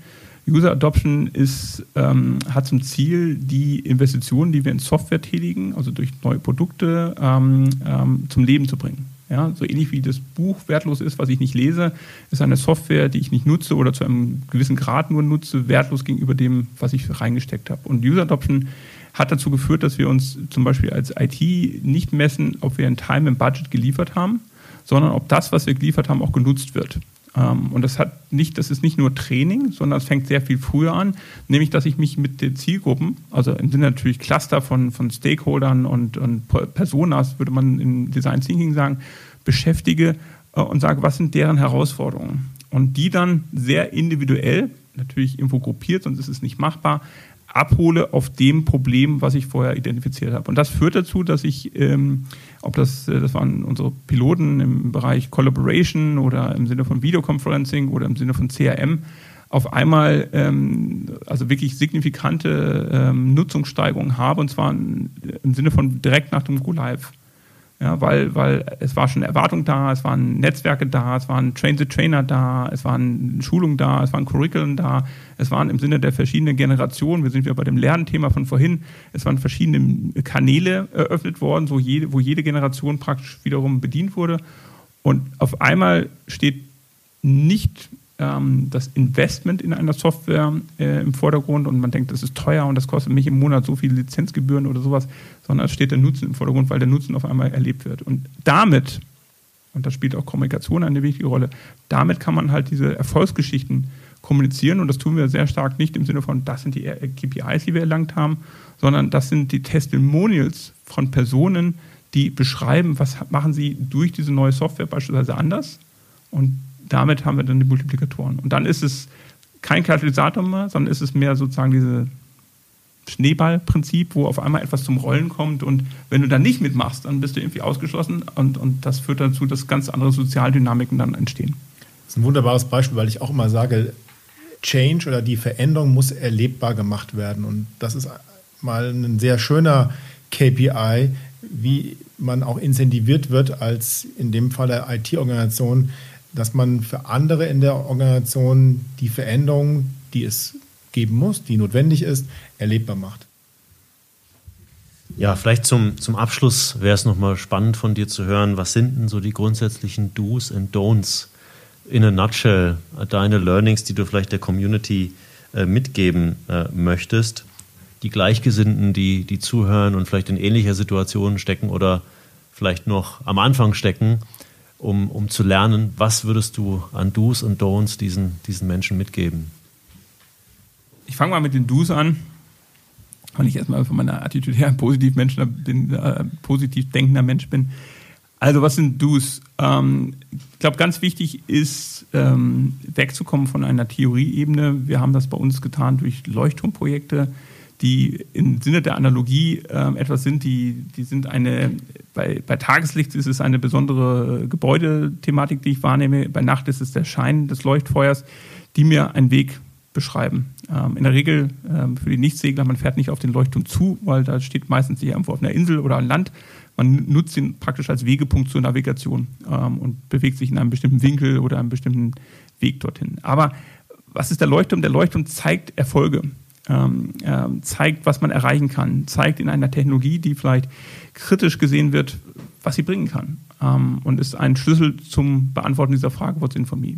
User Adoption ist, ähm, hat zum Ziel, die Investitionen, die wir in Software tätigen, also durch neue Produkte, ähm, ähm, zum Leben zu bringen. Ja, so ähnlich wie das Buch wertlos ist, was ich nicht lese, ist eine Software, die ich nicht nutze oder zu einem gewissen Grad nur nutze, wertlos gegenüber dem, was ich reingesteckt habe. Und User Adoption hat dazu geführt, dass wir uns zum Beispiel als IT nicht messen, ob wir in Time und Budget geliefert haben, sondern ob das, was wir geliefert haben, auch genutzt wird. Ähm, und das hat nicht, das ist nicht nur Training, sondern es fängt sehr viel früher an, nämlich dass ich mich mit den Zielgruppen, also im Sinne natürlich Cluster von, von Stakeholdern und, und Personas, würde man in Design Thinking sagen, beschäftige äh, und sage, was sind deren Herausforderungen? Und die dann sehr individuell, natürlich irgendwo gruppiert, sonst ist es nicht machbar, abhole auf dem Problem, was ich vorher identifiziert habe. Und das führt dazu, dass ich, ähm, ob das, äh, das waren unsere Piloten im Bereich Collaboration oder im Sinne von Videoconferencing oder im Sinne von CRM, auf einmal ähm, also wirklich signifikante ähm, Nutzungssteigerungen habe, und zwar im Sinne von direkt nach dem Go Live. Ja, weil, weil es war schon Erwartung da, es waren Netzwerke da, es waren Train-the-Trainer da, es waren Schulungen da, es waren Curriculum da, es waren im Sinne der verschiedenen Generationen, wir sind wieder bei dem Lernthema von vorhin, es waren verschiedene Kanäle eröffnet worden, so jede, wo jede Generation praktisch wiederum bedient wurde. Und auf einmal steht nicht ähm, das Investment in einer Software äh, im Vordergrund und man denkt, das ist teuer und das kostet mich im Monat so viele Lizenzgebühren oder sowas, sondern es steht der Nutzen im Vordergrund, weil der Nutzen auf einmal erlebt wird. Und damit, und da spielt auch Kommunikation eine wichtige Rolle, damit kann man halt diese Erfolgsgeschichten kommunizieren und das tun wir sehr stark nicht im Sinne von, das sind die KPIs, die wir erlangt haben, sondern das sind die Testimonials von Personen, die beschreiben, was machen sie durch diese neue Software beispielsweise anders und damit haben wir dann die Multiplikatoren. Und dann ist es kein Katalysator mehr, sondern ist es mehr sozusagen dieses Schneeballprinzip, wo auf einmal etwas zum Rollen kommt und wenn du dann nicht mitmachst, dann bist du irgendwie ausgeschlossen und, und das führt dazu, dass ganz andere Sozialdynamiken dann entstehen. Das ist ein wunderbares Beispiel, weil ich auch immer sage, Change oder die Veränderung muss erlebbar gemacht werden. Und das ist mal ein sehr schöner KPI, wie man auch incentiviert wird als in dem Fall der IT-Organisation, dass man für andere in der Organisation die Veränderung, die es geben muss, die notwendig ist, erlebbar macht. Ja, vielleicht zum, zum Abschluss wäre es nochmal spannend von dir zu hören, was sind denn so die grundsätzlichen Do's and Don'ts in a nutshell, deine Learnings, die du vielleicht der Community äh, mitgeben äh, möchtest, die Gleichgesinnten, die, die zuhören und vielleicht in ähnlicher Situation stecken oder vielleicht noch am Anfang stecken, um, um zu lernen, was würdest du an Do's und Don'ts diesen, diesen Menschen mitgeben? Ich fange mal mit den Do's an, weil ich erstmal von meiner Attitüde her ein positiv, äh, positiv denkender Mensch bin. Also was sind Do's? Ähm, ich glaube, ganz wichtig ist, ähm, wegzukommen von einer Theorieebene. Wir haben das bei uns getan durch Leuchtturmprojekte die im Sinne der Analogie äh, etwas sind, die, die sind eine, bei, bei Tageslicht ist es eine besondere Gebäudethematik, die ich wahrnehme. Bei Nacht ist es der Schein des Leuchtfeuers, die mir einen Weg beschreiben. Ähm, in der Regel ähm, für die Nichtsegler, man fährt nicht auf den Leuchtturm zu, weil da steht meistens irgendwo auf einer Insel oder an Land. Man nutzt ihn praktisch als Wegepunkt zur Navigation ähm, und bewegt sich in einem bestimmten Winkel oder einem bestimmten Weg dorthin. Aber was ist der Leuchtturm? Der Leuchtturm zeigt Erfolge äh, zeigt, was man erreichen kann, zeigt in einer Technologie, die vielleicht kritisch gesehen wird, was sie bringen kann ähm, und ist ein Schlüssel zum Beantworten dieser Frage, what's in for me.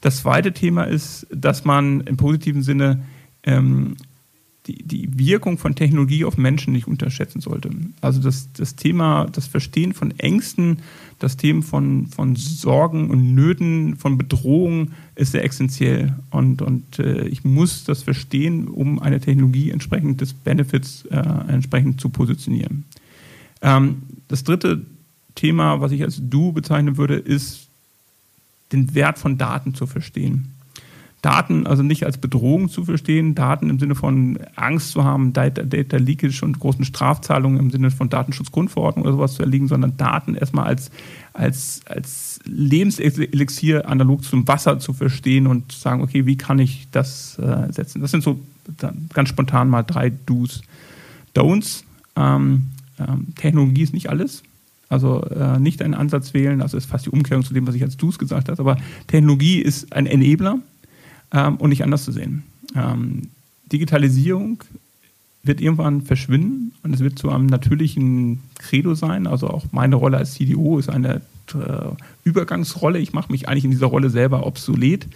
Das zweite Thema ist, dass man im positiven Sinne ähm, die, die Wirkung von Technologie auf Menschen nicht unterschätzen sollte. Also das, das Thema, das Verstehen von Ängsten, das Thema von, von Sorgen und Nöten, von Bedrohungen ist sehr essentiell. Und, und äh, ich muss das verstehen, um eine Technologie entsprechend des Benefits äh, entsprechend zu positionieren. Ähm, das dritte Thema, was ich als Du bezeichnen würde, ist den Wert von Daten zu verstehen. Daten also nicht als Bedrohung zu verstehen, Daten im Sinne von Angst zu haben, Data, Data Leakage und großen Strafzahlungen im Sinne von Datenschutzgrundverordnung oder sowas zu erliegen, sondern Daten erstmal als, als, als Lebenselixier analog zum Wasser zu verstehen und zu sagen, okay, wie kann ich das äh, setzen? Das sind so ganz spontan mal drei Do's. Don'ts. Ähm, ähm, Technologie ist nicht alles. Also äh, nicht einen Ansatz wählen, also ist fast die Umkehrung zu dem, was ich als Do's gesagt habe, aber Technologie ist ein Enabler ähm, und nicht anders zu sehen. Ähm, Digitalisierung wird irgendwann verschwinden und es wird zu einem natürlichen Credo sein. Also auch meine Rolle als CDO ist eine äh, Übergangsrolle. Ich mache mich eigentlich in dieser Rolle selber obsolet.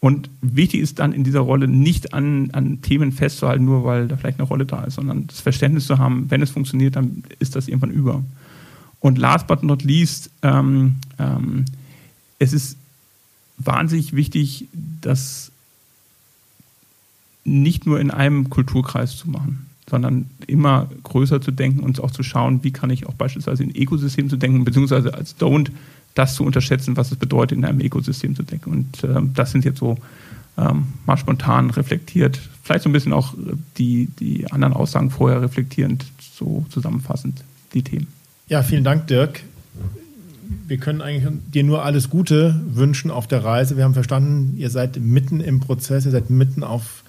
Und wichtig ist dann in dieser Rolle nicht an, an Themen festzuhalten, nur weil da vielleicht eine Rolle da ist, sondern das Verständnis zu haben, wenn es funktioniert, dann ist das irgendwann über. Und last but not least, ähm, ähm, es ist wahnsinnig wichtig, das nicht nur in einem Kulturkreis zu machen, sondern immer größer zu denken und auch zu schauen, wie kann ich auch beispielsweise in Ökosystem zu denken, beziehungsweise als Don't das zu unterschätzen, was es bedeutet, in einem Ökosystem zu denken. Und äh, das sind jetzt so ähm, mal spontan reflektiert, vielleicht so ein bisschen auch die, die anderen Aussagen vorher reflektierend, so zusammenfassend die Themen. Ja, vielen Dank, Dirk. Wir können eigentlich dir nur alles Gute wünschen auf der Reise. Wir haben verstanden, ihr seid mitten im Prozess, ihr seid mitten auf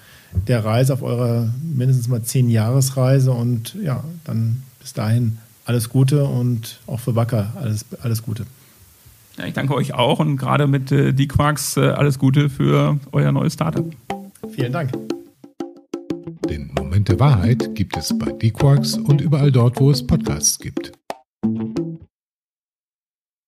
der Reise, auf eurer mindestens mal zehn Jahresreise und ja, dann bis dahin alles Gute und auch für Wacker alles, alles Gute. Ja, ich danke euch auch und gerade mit äh, D-Quarks äh, alles Gute für euer neues Startup. Vielen Dank. Den Moment der Wahrheit gibt es bei D-Quarks und überall dort, wo es Podcasts gibt.